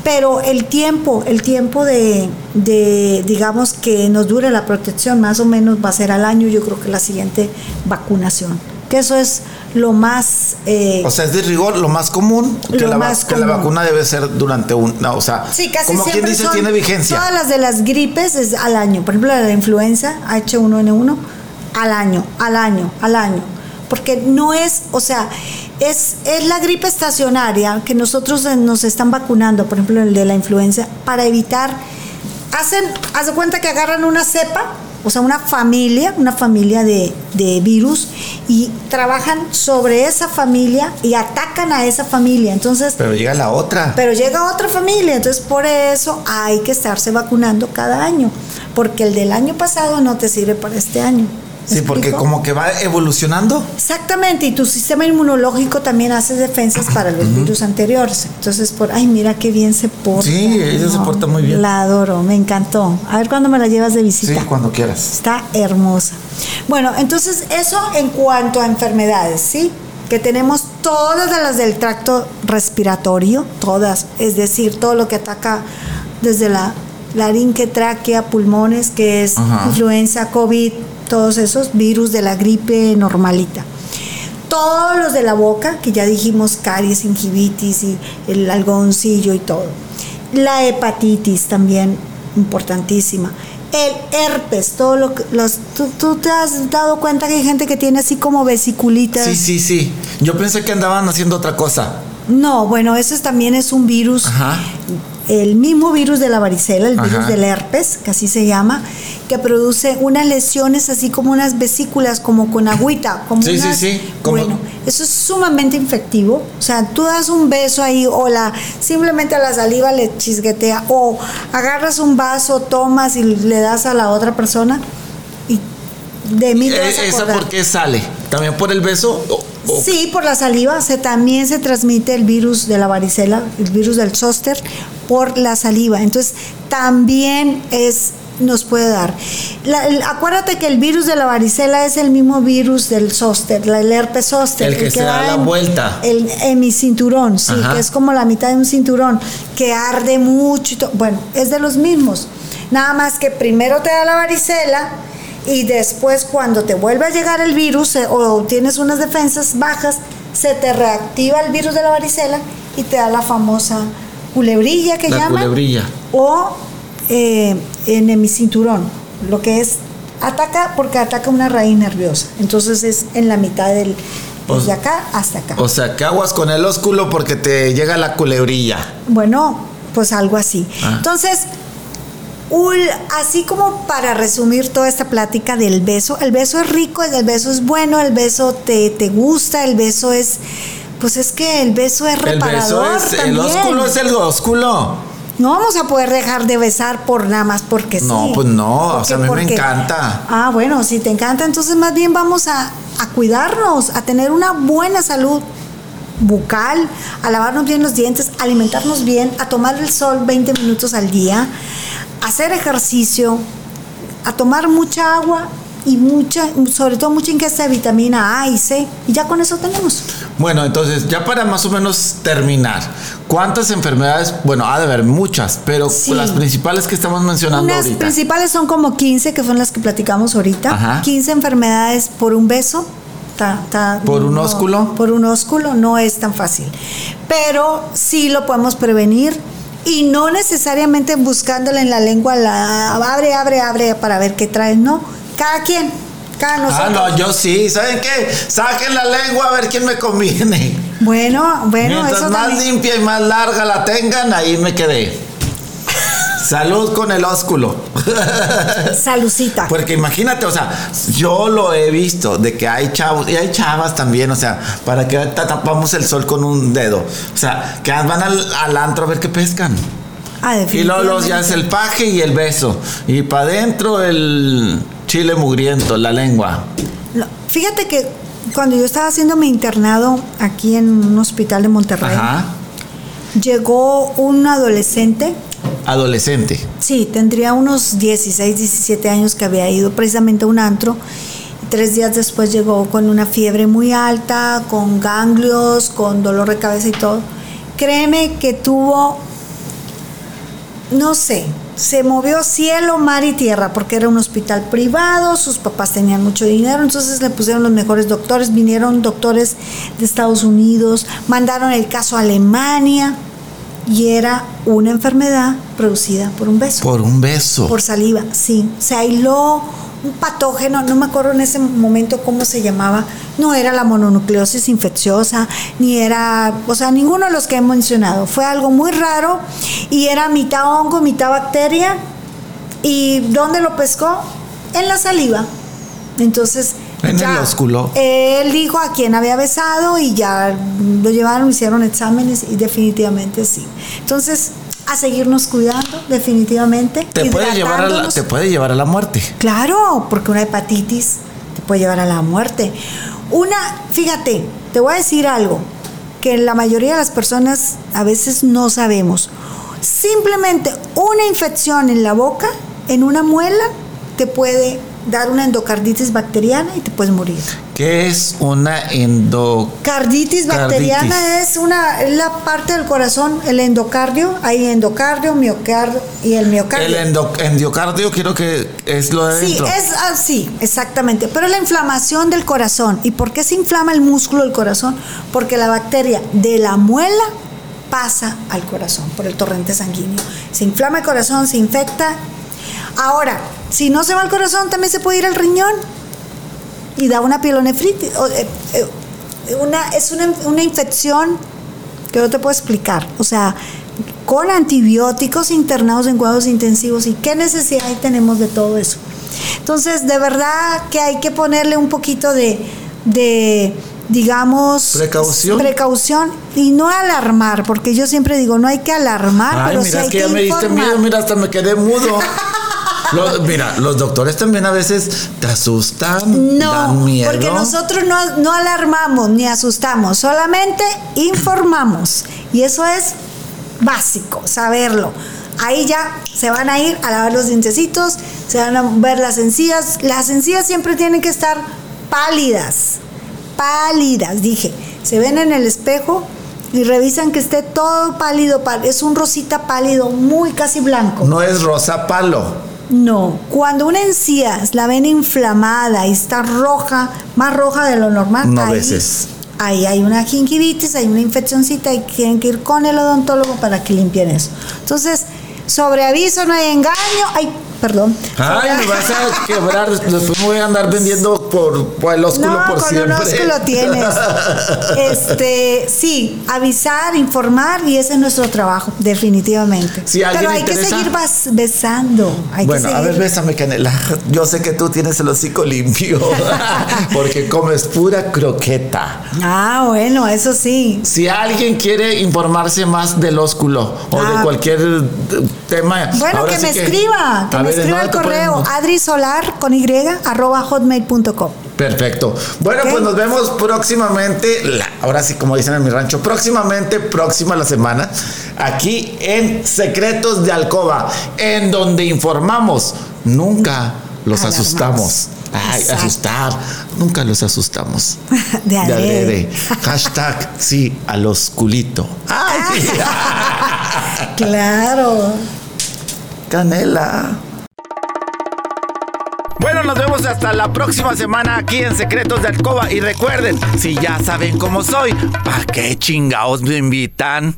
pero el tiempo, el tiempo de, de, digamos, que nos dure la protección, más o menos va a ser al año, yo creo que la siguiente vacunación, que eso es lo más... eh, O sea, es de rigor lo más común que, Lo la, va- más que la común. vacuna debe ser durante un. no, o sea, Sí, casi como quien dice, tiene vigencia. Todas las de las gripes es al año. Por ejemplo, la de la influenza H1N1 al año, al año, al año. Porque no es, o sea, es, es la gripe estacionaria que nosotros eh, nos están vacunando, por ejemplo, el de la influenza, para evitar. Hacen, haz de cuenta que agarran una cepa, o sea, una familia, una familia de, de virus, y trabajan sobre esa familia y atacan a esa familia. Entonces, Pero llega la otra. pero llega otra familia, entonces por eso hay que estarse vacunando cada año, porque el del año pasado no te sirve para este año. ¿Me sí, porque explico? como que va evolucionando. Exactamente, y tu sistema inmunológico también hace defensas para los virus anteriores. Entonces, por, ay, mira qué bien se porta. Sí, ella se porta muy bien. La adoro, me encantó. A ver cuándo me la llevas de visita. Sí, cuando quieras. Está hermosa. Bueno, entonces eso en cuanto a enfermedades, ¿sí? Que tenemos todas las del tracto respiratorio, todas, es decir, todo lo que ataca desde la laringe, tráquea, pulmones, que es Ajá. influenza, COVID, todos esos virus de la gripe normalita. Todos los de la boca, que ya dijimos caries, gingivitis y el algodoncillo y todo. La hepatitis también importantísima. El herpes, todo lo que los tú, tú te has dado cuenta que hay gente que tiene así como vesiculitas. Sí, sí, sí. Yo pensé que andaban haciendo otra cosa. No, bueno, ese también es un virus, Ajá. El mismo virus de la varicela, el virus del herpes, que así se llama, que produce unas lesiones así como unas vesículas, como con agüita, como Sí, sí, unas- sí, Bueno, eso es sumamente infectivo. O sea, tú das un beso ahí o la simplemente a la saliva le chisguetea o agarras un vaso, tomas y le das a la otra persona y de mí te vas a Eh, ¿Esa por qué sale? ¿También por el beso? Sí, por la saliva se, también se transmite el virus de la varicela, el virus del zóster, por la saliva. Entonces, también es nos puede dar. La- el- acuérdate que el virus de la varicela es el mismo virus del zóster, la- el herpes zóster. El que se da la en- vuelta. El hemicinturón, sí, Ajá. que es como la mitad de un cinturón, que arde mucho. y Bueno, es de los mismos. Nada más que primero te da la varicela y después cuando te vuelve a llegar el virus eh, o tienes unas defensas bajas, se te reactiva el virus de la varicela y te da la famosa culebrilla que La llaman. culebrilla. O eh, en hemicinturón, lo que es ataca porque ataca una raíz nerviosa. Entonces es en la mitad del O- desde acá hasta acá. O sea, que aguas con el ósculo porque te llega la culebrilla. Bueno, pues algo así. Ah. Entonces, ul- así como para resumir toda esta plática del beso, el beso es rico, el beso es bueno, el beso te, te gusta, el beso es, pues es que el beso es El reparador beso es. El ósculo es el ósculo. No vamos a poder dejar de besar por nada más porque No, sí. pues no, o sea, a mí me encanta. Ah, bueno, si te encanta, entonces más bien vamos a, a cuidarnos, a tener una buena salud bucal, a lavarnos bien los dientes, a alimentarnos bien, a tomar el sol 20 minutos al día, hacer ejercicio, a tomar mucha agua y mucha, sobre todo mucha ingesta de vitamina A y C, y ya con eso tenemos. Bueno, entonces, ya para más o menos terminar, ¿cuántas enfermedades? Bueno, ha de haber muchas, pero Sí. las principales que estamos mencionando ahorita. principales son como 15, que son las que platicamos ahorita. Ajá. 15 enfermedades por un beso. Ta- ta- ¿Por un ósculo? Por un ósculo no es tan fácil. Pero sí lo podemos prevenir y no necesariamente buscándole en la lengua, la, abre, abre, abre para ver qué traes. No, cada quien, cada Ah, nosotros. no, yo sí. ¿Saben qué? Saquen la lengua a ver quién me conviene. Bueno, bueno, Mientras eso más también. limpia y más larga la tengan, ahí me quedé. Salud con el ósculo. Salucita. Porque imagínate, o sea, yo lo he visto de que hay chavos y hay chavas también, o sea, para que ta- tapamos el sol con un dedo. O sea, que van al, al antro a ver qué pescan. Ah, Y luego los ya es el paje y el beso. Y para adentro el chile mugriento, la lengua. No, Fíjate que cuando yo estaba haciendo mi internado aquí en un hospital de Monterrey, Ajá. llegó un adolescente, Adolescente. sí, tendría unos 16, 17 años que había ido precisamente a un antro. Tres días después llegó con una fiebre muy alta, con ganglios, con dolor de cabeza y todo. Créeme que tuvo, no sé, se movió cielo, mar y tierra, porque era un hospital privado, sus papás tenían mucho dinero, entonces le pusieron los mejores doctores, vinieron doctores de Estados Unidos, mandaron el caso a Alemania y era una enfermedad producida por un beso. Por un beso. Por saliva, sí. Se aisló un patógeno, no me acuerdo en ese momento cómo se llamaba. No era la mononucleosis infecciosa, ni era, o sea, ninguno de los que he mencionado. Fue algo muy raro y era mitad hongo, mitad bacteria. ¿Y dónde lo pescó? En la saliva. Entonces. En el ósculo. Él dijo a quién había besado y ya lo llevaron, hicieron exámenes y definitivamente sí. Entonces, a seguirnos cuidando, definitivamente. te puede llevar a la, te puede llevar a la muerte. Claro, porque una hepatitis te puede llevar a la muerte. Una, fíjate, te voy a decir algo que la mayoría de las personas a veces no sabemos. Simplemente una infección en la boca, en una muela, te puede dar una endocarditis bacteriana y te puedes morir. ¿Qué es una endo Carditis bacteriana Carditis. es una es la parte del corazón, el endocardio, hay endocardio, miocardio y el miocardio. el endo- endiocardio? Quiero que es lo de Sí, adentro. es así, exactamente. Pero la inflamación del corazón. ¿Y por qué se inflama el músculo del corazón? Porque la bacteria de la muela pasa al corazón por el torrente sanguíneo. Se inflama el corazón, se infecta. Ahora, si no se va al corazón, también se puede ir al riñón y da una pielonefritis. eh, eh, una, es una, una infección que no te puedo explicar. O sea, con antibióticos internados en cuidados intensivos y qué necesidad tenemos de todo eso. Entonces, de verdad que hay que ponerle un poquito de, de digamos, precaución. precaución y no alarmar, porque yo siempre digo, no hay que alarmar, Ay, pero mira, sí hay que que ya me diste miedo, mira, hasta me quedé mudo. Mira, los doctores también a veces te asustan, No, dan miedo. porque nosotros no, no alarmamos ni asustamos, solamente informamos. Y eso es básico, saberlo. Ahí ya se van a ir a lavar los dientecitos, se van a ver las encías. Las encías siempre tienen que estar pálidas, pálidas, dije. Se ven en el espejo y revisan que esté todo pálido, pál- es un rosita pálido, muy casi blanco. No es rosa palo. No, cuando una encía la ven inflamada y está roja, más roja de lo normal, No ahí, veces. ahí hay una gingivitis, hay una infeccióncita y tienen que ir con el odontólogo para que limpien eso. Entonces, sobre aviso no hay engaño, ay, perdón. Ay, me vas a quebrar. Después me voy a andar vendiendo por, por el ósculo no, por con siempre. un ósculo tienes. Este, sí, avisar, informar y ese es nuestro trabajo, definitivamente. Si Pero hay que seguir besando. Hay bueno, que a ver, bésame, Canela. Yo sé que tú tienes el hocico limpio. porque comes pura croqueta. Ah, bueno, eso sí. Si alguien quiere informarse más del ósculo o de Ah. cualquier tema. Bueno, ahora que sí me escriba, que me ver, ¿en escriba al te correo podemos- adrisolar con y arroba hotmail.com. Perfecto. Bueno, pues nos vemos próximamente, la- ahora sí como dicen en mi rancho, próximamente, próxima la semana, aquí en Secretos de Alcoba, en donde informamos, nunca los Alarmamos. asustamos. Ay, Exacto. asustar, nunca los asustamos. De De. Hashtag sí a los culito. Ay, sí. Claro. Canela. Bueno, nos vemos hasta la próxima semana aquí en Secretos de Alcoba. Y recuerden, si ya saben cómo soy, ¿para qué chingados me invitan?